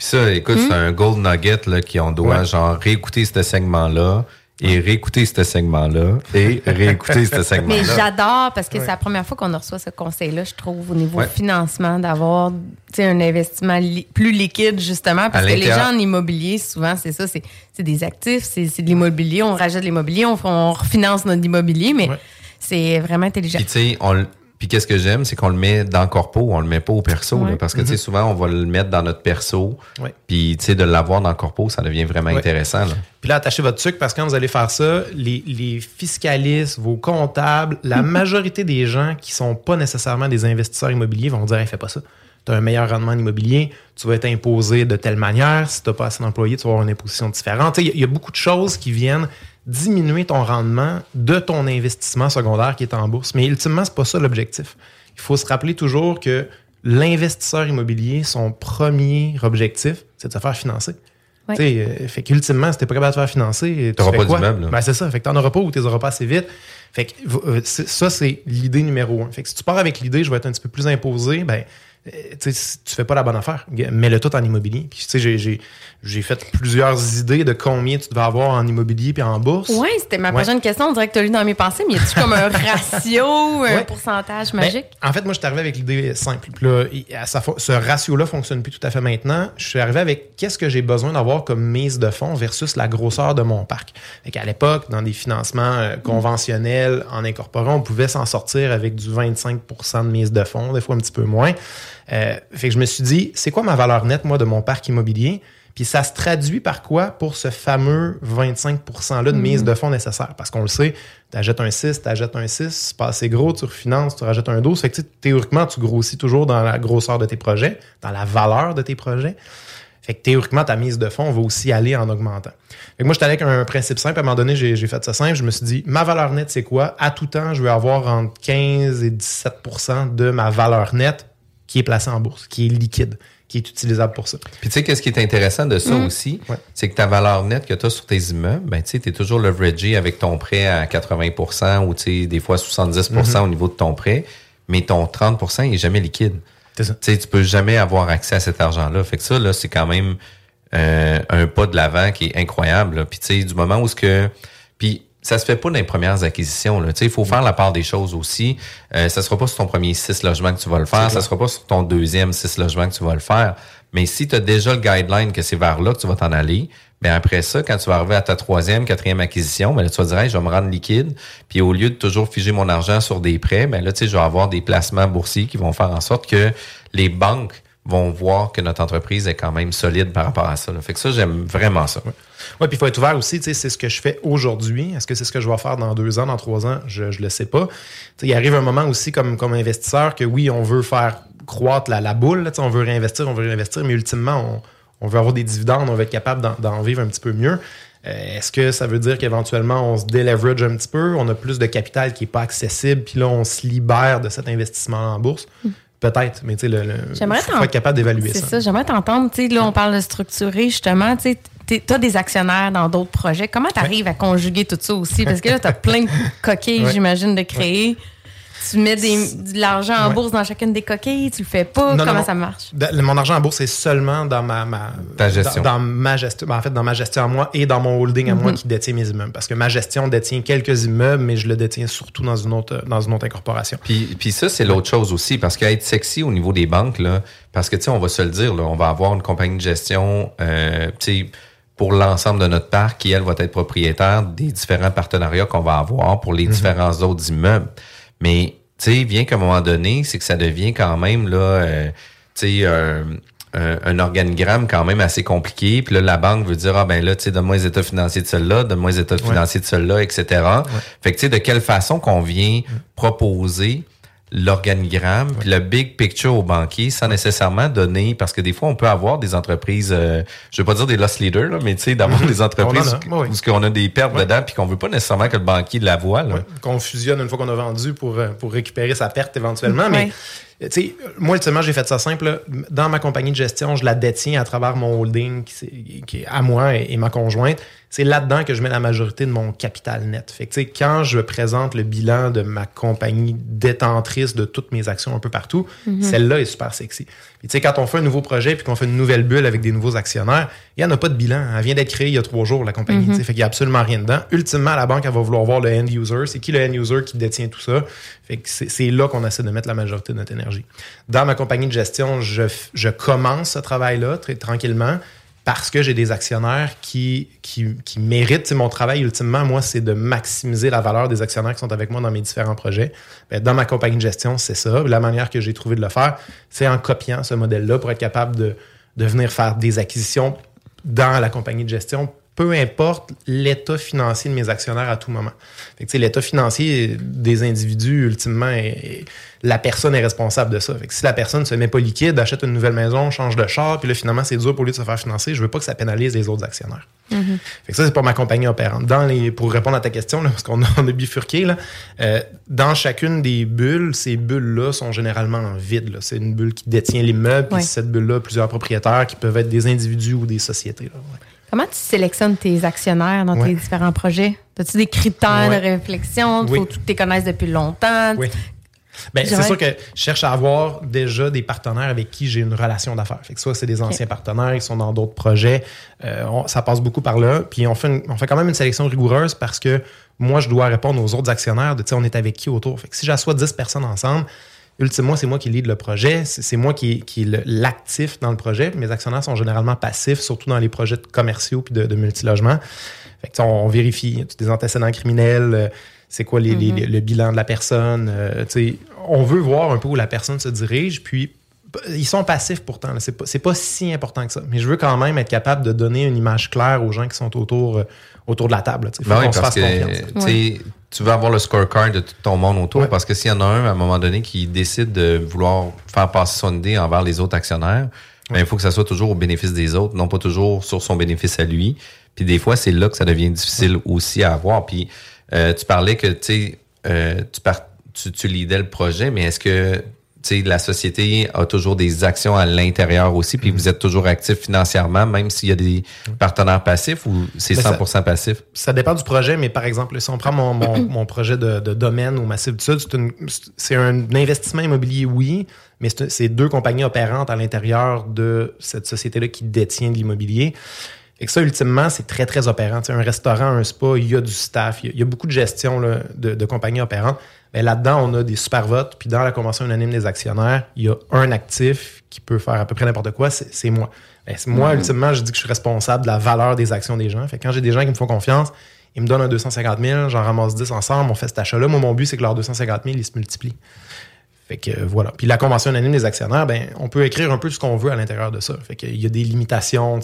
Puis ça, écoute, Hmm? c'est un gold nugget là, qu'on doit Ouais. genre réécouter ce segment-là et réécouter ce segment-là et (laughs) réécouter ce segment-là. Mais j'adore parce que Ouais. c'est la première fois qu'on reçoit ce conseil-là, je trouve, au niveau Ouais. financement, d'avoir tu sais, un investissement li- plus liquide, justement. Parce que les gens en immobilier, souvent, c'est ça, c'est c'est des actifs, c'est c'est de l'immobilier, on rajoute de l'immobilier, on, on refinance notre immobilier, mais c'est vraiment intelligent. Puis tu sais, on le- puis qu'est-ce que j'aime, c'est qu'on le met dans le corpo, on le met pas au perso, là, parce que tu sais Mhm. souvent on va le mettre dans notre perso, Ouais. puis tu sais de l'avoir dans le corpo, ça devient vraiment Ouais. intéressant. Là. Puis là, attachez votre sucre parce que quand vous allez faire ça, les, les fiscalistes, vos comptables, la (laughs) majorité des gens qui sont pas nécessairement des investisseurs immobiliers vont dire hey, fais pas ça. Tu as un meilleur rendement en immobilier, tu vas être imposé de telle manière. Si tu n'as pas assez d'employés, tu vas avoir une imposition différente. Y, il y a beaucoup de choses qui viennent diminuer ton rendement de ton investissement secondaire qui est en bourse. Mais ultimement, c'est pas ça l'objectif. Il faut se rappeler toujours que l'investisseur immobilier, son premier objectif, c'est de se faire financer. Sais, euh, fait qu'ultimement, si t'es pas capable de te faire financer, tu T'auras fais pas quoi? d'immeuble, là. Ben, c'est ça. Fait que t'en auras pas ou t'es auras pas assez vite. Fait que euh, ça, c'est l'idée numéro un. Fait que si tu pars avec l'idée, je vais être un petit peu plus imposé, ben, tu sais, si tu fais pas la bonne affaire. Mets-le tout en immobilier. Puis, tu sais, j'ai- fait plusieurs idées de combien tu devais avoir en immobilier puis en bourse. Oui, c'était ma Ouais. prochaine question. On dirait que tu as lu dans mes pensées, mais y a-tu comme un (laughs) ratio, un pourcentage Ben, magique? en fait, moi, je suis arrivé avec l'idée simple. Puis là, à fo- ce ratio-là fonctionne plus tout à fait maintenant. Je suis arrivé avec qu'est-ce que j'ai besoin d'avoir comme mise de fonds versus la grosseur de mon parc. Fait qu'à l'époque, dans des financements euh, conventionnels en incorporant, on pouvait s'en sortir avec du 25% de mise de fonds, des fois un petit peu moins. Euh, fait que je me suis dit, c'est quoi ma valeur nette, moi, de mon parc immobilier? Puis ça se traduit par quoi? Pour ce fameux 25%-là de Mhm. mise de fonds nécessaire? Parce qu'on le sait, tu achètes un 6, tu achètes un 6, c'est pas assez gros, tu refinances, tu rajoutes un 12. Fait que théoriquement, tu grossis toujours dans la grosseur de tes projets, dans la valeur de tes projets. Fait que théoriquement, ta mise de fonds va aussi aller en augmentant. Fait que moi, j'étais avec un principe simple. À un moment donné, j'ai j'ai fait ça simple. Je me suis dit, ma valeur nette, c'est quoi? À tout temps, je vais avoir entre 15 et 17% de ma valeur nette qui est placée en bourse, qui est liquide, qui est utilisable pour ça. Puis tu sais, qu'est-ce qui est intéressant de ça Mm. aussi, c'est que ta valeur nette que tu as sur tes immeubles, ben tu es toujours leveragé avec ton prêt à 80% ou tu sais, des fois 70 Mhm. au niveau de ton prêt, mais ton 30 il est jamais liquide. C'est ça. Tu sais, tu peux jamais avoir accès à cet argent-là. Fait que ça, là, c'est quand même euh, un pas de l'avant qui est incroyable. là. Puis tu sais, du moment où ce que... Puis ça se fait pas dans les premières acquisitions. là. Tu sais, il faut faire la part des choses aussi. Euh, ça sera pas sur ton premier six logements que tu vas le faire. Ça sera pas sur ton deuxième six logements que tu vas le faire. Mais si tu as déjà le guideline que c'est vers là que tu vas t'en aller, ben après ça, quand tu vas arriver à ta troisième, quatrième acquisition, ben là, tu vas dire, Hey, je vais me rendre liquide. Puis au lieu de toujours figer mon argent sur des prêts, ben là, tu sais, je vais avoir des placements boursiers qui vont faire en sorte que les banques vont voir que notre entreprise est quand même solide par rapport à ça. là. Fait que ça, j'aime vraiment ça. Oui, puis il faut être ouvert aussi. C'est ce que je fais aujourd'hui. Est-ce que c'est ce que je vais faire dans deux ans, dans trois ans? Je ne le sais pas. Tu sais, il arrive un moment aussi comme, comme investisseur que oui, on veut faire croître la, la boule. là, on veut réinvestir, on veut réinvestir, mais ultimement, on, on veut avoir des dividendes, on veut être capable d'en- vivre un petit peu mieux. Euh, Est-ce que ça veut dire qu'éventuellement, on se déleverage un petit peu, on a plus de capital qui n'est pas accessible, puis là, on se libère de cet investissement en bourse? Peut-être, mais tu sais, le, le- faut être capable d'évaluer C'est ça. ça, j'aimerais t'entendre. Tu sais, là, on parle de structurer, justement. Tu as des actionnaires dans d'autres projets. Comment tu arrives à conjuguer tout ça aussi? Parce que là, tu as plein de (laughs) coquilles, Ouais. j'imagine, de créer. Tu mets des- de l'argent en Ouais. bourse dans chacune des coquilles, tu le fais pas. Non, Comment non. ça marche? Mon argent en bourse est seulement dans ma, ma Ta gestion. Dans, dans ma gestion, ben, en fait, dans ma gestion à moi et dans mon holding à moi Mhm. qui détient mes immeubles. Parce que ma gestion détient quelques immeubles, mais je le détiens surtout dans une autre, dans une autre incorporation. Puis, puis ça, c'est l'autre chose aussi, parce qu'être sexy au niveau des banques, là, parce que, tu sais, on va se le dire, là, on va avoir une compagnie de gestion, euh, tu sais, pour l'ensemble de notre parc, qui, elle, va être propriétaire des différents partenariats qu'on va avoir pour les Mhm. différents autres immeubles. Mais, tu sais, bien qu'à un moment donné, c'est que ça devient quand même, là, euh, tu sais, un, un- un organigramme quand même assez compliqué. Puis là, la banque veut dire, ah ben là, tu sais, donne-moi les états financiers de celui-là, donne-moi les états financiers de celui-là, etc. Fait que, tu sais, de quelle façon qu'on vient proposer l'organigramme, puis le big picture au banquier sans nécessairement donner, parce que des fois, on peut avoir des entreprises, euh, je veux pas dire des loss leaders, là, mais tu sais, d'avoir Mhm. des entreprises On en a, où, où on a des pertes dedans, puis qu'on veut pas nécessairement que le banquier la voie. Là. Qu'on fusionne une fois qu'on a vendu pour, euh, pour récupérer sa perte éventuellement. Ouais. Mais, euh, tu sais, moi, ultimement, j'ai fait ça simple. là. Dans ma compagnie de gestion, je la détiens à travers mon holding qui, est à moi et, et ma conjointe. C'est là-dedans que je mets la majorité de mon capital net. Fait que, quand je présente le bilan de ma compagnie détentrice de toutes mes actions un peu partout, Mhm. celle-là est super sexy. Puis, tu sais, quand on fait un nouveau projet puis qu'on fait une nouvelle bulle avec des nouveaux actionnaires, il n'y en a pas de bilan. Elle vient d'être créée il y a trois jours, la compagnie. Sais. Fait qu'il n'y a absolument rien dedans. Ultimement, la banque, elle va vouloir voir le end user. C'est qui le end user qui détient tout ça? Fait que c'est là qu'on essaie de mettre la majorité de notre énergie. Dans ma compagnie de gestion, je, je commence ce travail-là très tranquillement parce que j'ai des actionnaires qui, qui, qui méritent. Mon travail, ultimement, moi, c'est de maximiser la valeur des actionnaires qui sont avec moi dans mes différents projets. Ben, dans ma compagnie de gestion, c'est ça. La manière que j'ai trouvé de le faire, c'est en copiant ce modèle-là pour être capable de, de venir faire des acquisitions dans la compagnie de gestion, peu importe l'état financier de mes actionnaires à tout moment. Fait l'état financier des individus, ultimement, est- est- la personne est responsable de ça. Fait que si la personne se met pas liquide, achète une nouvelle maison, change de char, puis là, finalement, c'est dur pour lui de se faire financer, je veux pas que ça pénalise les autres actionnaires. Fait que ça, c'est pour ma compagnie opérante. Dans les, pour répondre à ta question, là, parce qu'on a, bifurqué, là, euh, dans chacune des bulles, ces bulles-là sont généralement en vide. C'est une bulle qui détient l'immeuble, puis cette bulle-là, plusieurs propriétaires qui peuvent être des individus ou des sociétés. là. Ouais. Comment tu sélectionnes tes actionnaires dans Ouais. tes différents projets? As-tu des critères Ouais. de réflexion? Il Oui. faut que tu les connaisses depuis longtemps. Oui. Ben, c'est sûr que je cherche à avoir déjà des partenaires avec qui j'ai une relation d'affaires. Fait que soit c'est des anciens partenaires qui sont dans d'autres projets. Euh, on- ça passe beaucoup par là. Puis on fait, une- on fait quand même une sélection rigoureuse parce que moi, je dois répondre aux autres actionnaires de, tu sais, on est avec qui autour. Fait que si j'assois 10 personnes ensemble, ultimement, c'est moi qui lead le projet. C'est moi qui, qui est l'actif dans le projet. Mes actionnaires sont généralement passifs, surtout dans les projets commerciaux puis de, de multilogements. Fait que, on, on vérifie des antécédents criminels, euh, c'est quoi les- les- Mhm. le bilan de la personne. euh, on veut voir un peu où la personne se dirige, puis Ils sont passifs pourtant. C'est pas, c'est pas si important que ça. Mais je veux quand même être capable de donner une image claire aux gens qui sont autour, euh, autour de la table. Faut Ben oui, se fasse que confiance. tu veux avoir le scorecard de tout ton monde autour parce que s'il y en a un à un moment donné qui décide de vouloir faire passer son idée envers les autres actionnaires, ben, il faut que ça soit toujours au bénéfice des autres, non pas toujours sur son bénéfice à lui. Puis des fois, c'est là que ça devient difficile aussi à avoir. Puis euh, tu parlais que tu sais, euh, tu, par- tu, tu leadais le projet, mais est-ce que la société a toujours des actions à l'intérieur aussi, Mm. puis vous êtes toujours actif financièrement, même s'il y a des partenaires passifs ou c'est Mais ça- 100% passif? Ça dépend du projet, mais par exemple, si on prend mon, mon, mon projet de, de domaine au Massif du Sud, c'est un investissement immobilier, oui, mais c'est deux compagnies opérantes à l'intérieur de cette société-là qui détient de l'immobilier. Et que ça, ultimement, c'est très, très opérant. Tu sais, un restaurant, un spa, il y a du staff, il y a, il y a beaucoup de gestion là, de, de compagnies opérantes. Mais là-dedans, on a des super votes. Puis dans la convention unanime des actionnaires, il y a un actif qui peut faire à peu près n'importe quoi, c'est moi. C'est moi, Mhm. ultimement, je dis que je suis responsable de la valeur des actions des gens. Fait que quand j'ai des gens qui me font confiance, ils me donnent un 250 000, j'en ramasse 10 ensemble, on fait cet achat-là. Moi, mon but, c'est que leurs 250 000, ils se multiplient. Fait que euh, voilà. Puis la convention unanime des actionnaires, ben, on peut écrire un peu ce qu'on veut à l'intérieur de ça. Fait qu'il y a des limitations,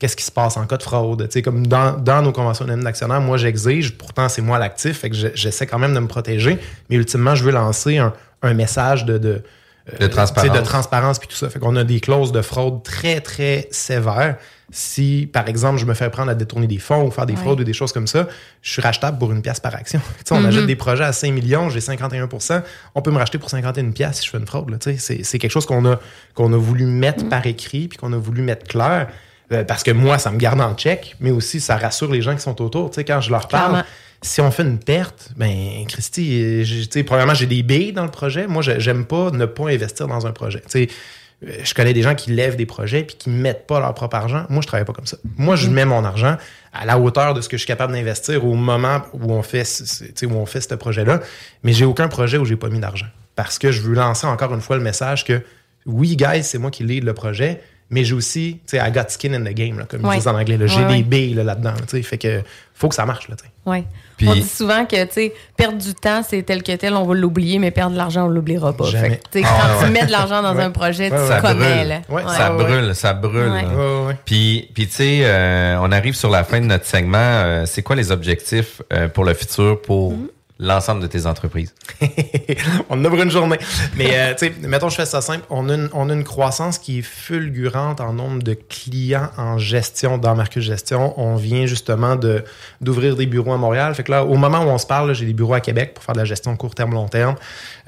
qu'est-ce qui se passe en cas de fraude. Comme dans, dans nos conventions unanimes d'actionnaires, moi j'exige, pourtant c'est moi l'actif, fait que je- j'essaie quand même de me protéger, mais ultimement, je veux lancer un, un message de, De transparence. de transparence puis tout ça. Fait qu'on a des clauses de fraude très, très sévères. Si, par exemple, je me fais prendre à détourner des fonds ou faire des Ouais. fraudes ou des choses comme ça, je suis rachetable pour une pièce par action. (laughs) Tu sais, on Mhm. achète des projets à 5 millions, j'ai 51 on peut me racheter pour 51 pièces si je fais une fraude. là. Tu sais, C'est c'est quelque chose qu'on a, qu'on a voulu mettre par écrit puis qu'on a voulu mettre clair. euh, parce que moi, ça me garde en check, mais aussi ça rassure les gens qui sont autour. Tu sais, quand je leur parle, Clairement. Si on fait une perte, ben, Christy, euh, tu premièrement, j'ai des billes dans le projet. Moi, j'aime pas ne pas investir dans un projet. Euh, je connais des gens qui lèvent des projets puis qui mettent pas leur propre argent. Moi, je travaille pas comme ça. Moi, je mets mon argent à la hauteur de ce que je suis capable d'investir au moment où on fait, où on fait ce projet-là. Mais j'ai aucun projet où j'ai pas mis d'argent. Parce que je veux lancer encore une fois le message que oui, guys, c'est moi qui lead le projet, mais j'ai aussi, tu sais, I got skin in the game, là, comme Ouais. ils disent en anglais. J'ai Ouais, des ouais. billes là, là-dedans. là, fait que faut que ça marche. Là. Ouais. Puis- On dit souvent que, tu sais, perdre du temps, c'est tel que tel, on va l'oublier, mais perdre de l'argent, on l'oubliera pas. Fait que, tu sais, Ah, quand ouais. tu mets de l'argent dans Ouais. un projet, Ouais, tu ouais. commets, brûle. là. Ça brûle, ça brûle. Ouais. là. Ouais, ouais. Puis, puis tu sais, euh, on arrive sur la fin de notre segment. Euh, c'est quoi les objectifs euh, pour le futur pour Mm-hmm. L'ensemble de tes entreprises? (laughs) on pour une journée. Mais, euh, tu sais, mettons, je fais ça simple. On a, une, on a une croissance qui est fulgurante en nombre de clients en gestion dans Marcus Gestion. On vient justement de, d'ouvrir des bureaux à Montréal. Fait que là, au moment où on se parle, j'ai des bureaux à Québec pour faire de la gestion court terme, long terme.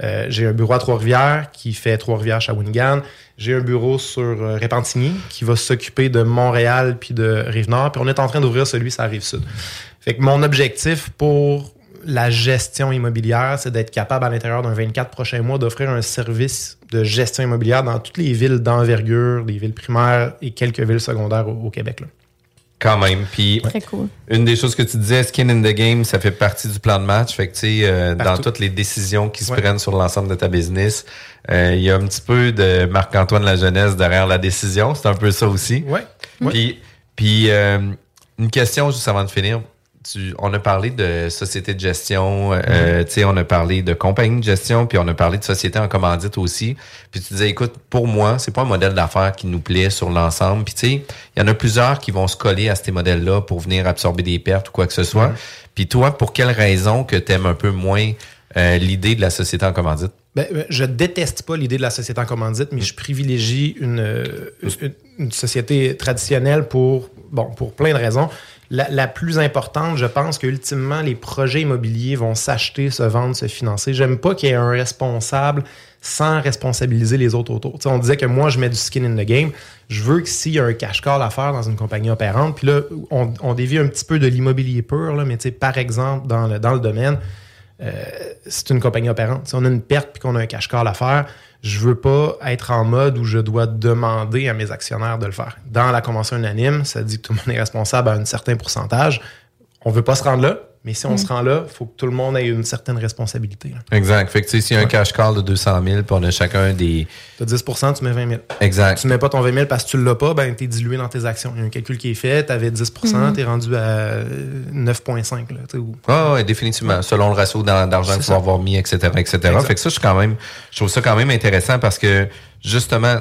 Euh, j'ai un bureau à Trois-Rivières qui fait Trois-Rivières, Shawinigan. J'ai un bureau sur euh, Repentigny qui va s'occuper de Montréal puis de Rive-Nord. Puis on est en train d'ouvrir celui sur la Rive-Sud. Fait que mon objectif pour la gestion immobilière, c'est d'être capable à l'intérieur d'un 24 prochains mois d'offrir un service de gestion immobilière dans toutes les villes d'envergure, les villes primaires et quelques villes secondaires au, au Québec. là. Quand même. Puis, Très cool. une des choses que tu disais, skin in the game, ça fait partie du plan de match. Fait que, tu sais, euh, dans toutes les décisions qui se Ouais. prennent sur l'ensemble de ta business, euh, il y a un petit peu de Marc-Antoine La Jeunesse derrière la décision. C'est un peu ça aussi. Ouais. Puis, puis euh, une question juste avant de finir. Tu, on a parlé de société de gestion, euh, tu sais, on a parlé de compagnie de gestion, puis on a parlé de société en commandite aussi. Puis tu disais, écoute, pour moi, c'est pas un modèle d'affaires qui nous plaît sur l'ensemble. Puis tu sais, il y en a plusieurs qui vont se coller à ces modèles-là pour venir absorber des pertes ou quoi que ce soit. Puis toi, pour quelle raison que tu aimes un peu moins euh, l'idée de la société en commandite? Ben, ben, je déteste pas l'idée de la société en commandite, mais je privilégie une, euh, une, une société traditionnelle pour, bon, pour plein de raisons. La, la plus importante, je pense que ultimement, les projets immobiliers vont s'acheter, se vendre, se financer. J'aime pas qu'il y ait un responsable sans responsabiliser les autres autour. On disait que moi, je mets du skin in the game. Je veux que s'il y a un cash call à faire dans une compagnie opérante, puis là, on, on dévie un petit peu de l'immobilier pur, là, mais par exemple, dans le, dans le domaine, euh, c'est une compagnie opérante. Si on a une perte puis qu'on a un cash call à faire, je veux pas être en mode où je dois demander à mes actionnaires de le faire. Dans la convention unanime, ça dit que tout le monde est responsable à un certain pourcentage. On veut pas se rendre là, mais si on Mm. se rend là, il faut que tout le monde ait une certaine responsabilité. là. Exact. Fait que tu sais, s'il y a un cash call de 200 000, puis on a chacun des... Tu as 10 tu mets 20 000. Exact. Tu mets pas ton 20 000 parce que tu l'as pas, ben, tu es dilué dans tes actions. Il y a un calcul qui est fait, tu avais 10 Mhm. tu es rendu à euh, 9,5. là, tu sais, ou- Ah ouais, définitivement. Selon le ratio d'argent que tu vas avoir mis, etc., etc. Exact. Fait que ça, je suis quand même, je trouve ça quand même intéressant parce que justement,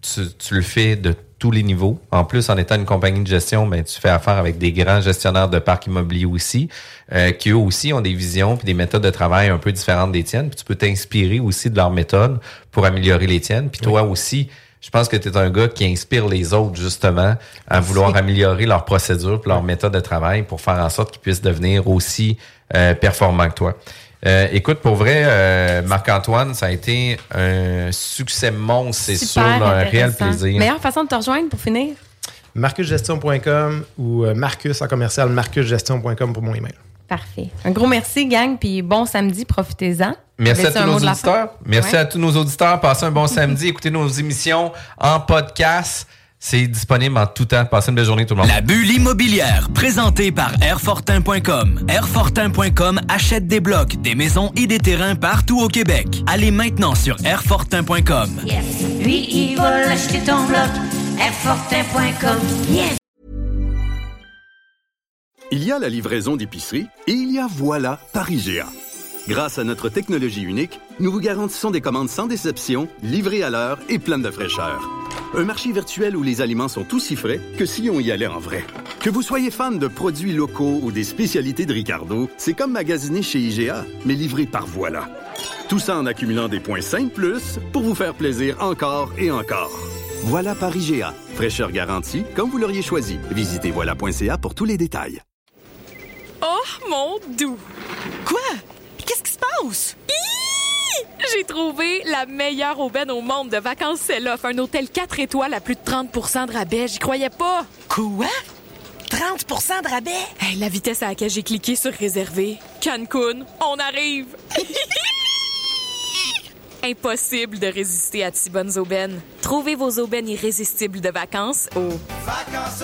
tu, tu le fais de tous les niveaux. En plus, en étant une compagnie de gestion, ben, tu fais affaire avec des grands gestionnaires de parcs immobiliers aussi, euh, qui eux aussi ont des visions puis des méthodes de travail un peu différentes des tiennes. Puis tu peux t'inspirer aussi de leurs méthodes pour améliorer les tiennes. Puis toi aussi, je pense que tu es un gars qui inspire les autres justement à vouloir améliorer leurs procédures leurs méthodes de travail pour faire en sorte qu'ils puissent devenir aussi euh, performants que toi. Euh, écoute, pour vrai, euh, Marc-Antoine, ça a été un succès monstre, c'est sûr, un réel plaisir. Meilleure façon de te rejoindre pour finir? marcusgestion.com ou euh, Marcus en commercial marcusgestion.com pour mon email. Parfait. Un gros merci, gang, puis bon samedi, profitez-en. Merci à tous nos auditeurs. Merci Ouais. à tous nos auditeurs. Passez un bon samedi. Écoutez nos émissions en podcast. C'est disponible en tout temps. Passez une belle journée, tout le monde. La bulle immobilière, présentée par Airfortin.com. Airfortin.com achète des blocs, des maisons et des terrains partout au Québec. Allez maintenant sur Airfortin.com. Yes. Lui, il va l'acheter ton bloc. Airfortin.com. Yes. Il y a la livraison d'épicerie et il y a voilà Paris-Géa. Grâce à notre technologie unique, nous vous garantissons des commandes sans déception, livrées à l'heure et pleines de fraîcheur. Un marché virtuel où les aliments sont aussi frais que si on y allait en vrai. Que vous soyez fan de produits locaux ou des spécialités de Ricardo, c'est comme magasiner chez IGA, mais livré par voilà. Tout ça en accumulant des points 5 plus pour vous faire plaisir encore et encore. Voilà par IGA. Fraîcheur garantie, comme vous l'auriez choisi. Visitez voilà.ca pour tous les détails. Oh, mon doux! Quoi? Qu'est-ce qui se passe? J'ai trouvé la meilleure aubaine au monde de vacances Selloff. Un hôtel 4 étoiles à plus de 30% de rabais. J'y croyais pas. Quoi? 30% de rabais? Hey, la vitesse à laquelle j'ai cliqué sur réserver. Cancun, on arrive! (laughs) Impossible de résister à de si bonnes aubaines. Trouvez vos aubaines irrésistibles de vacances au Vacances,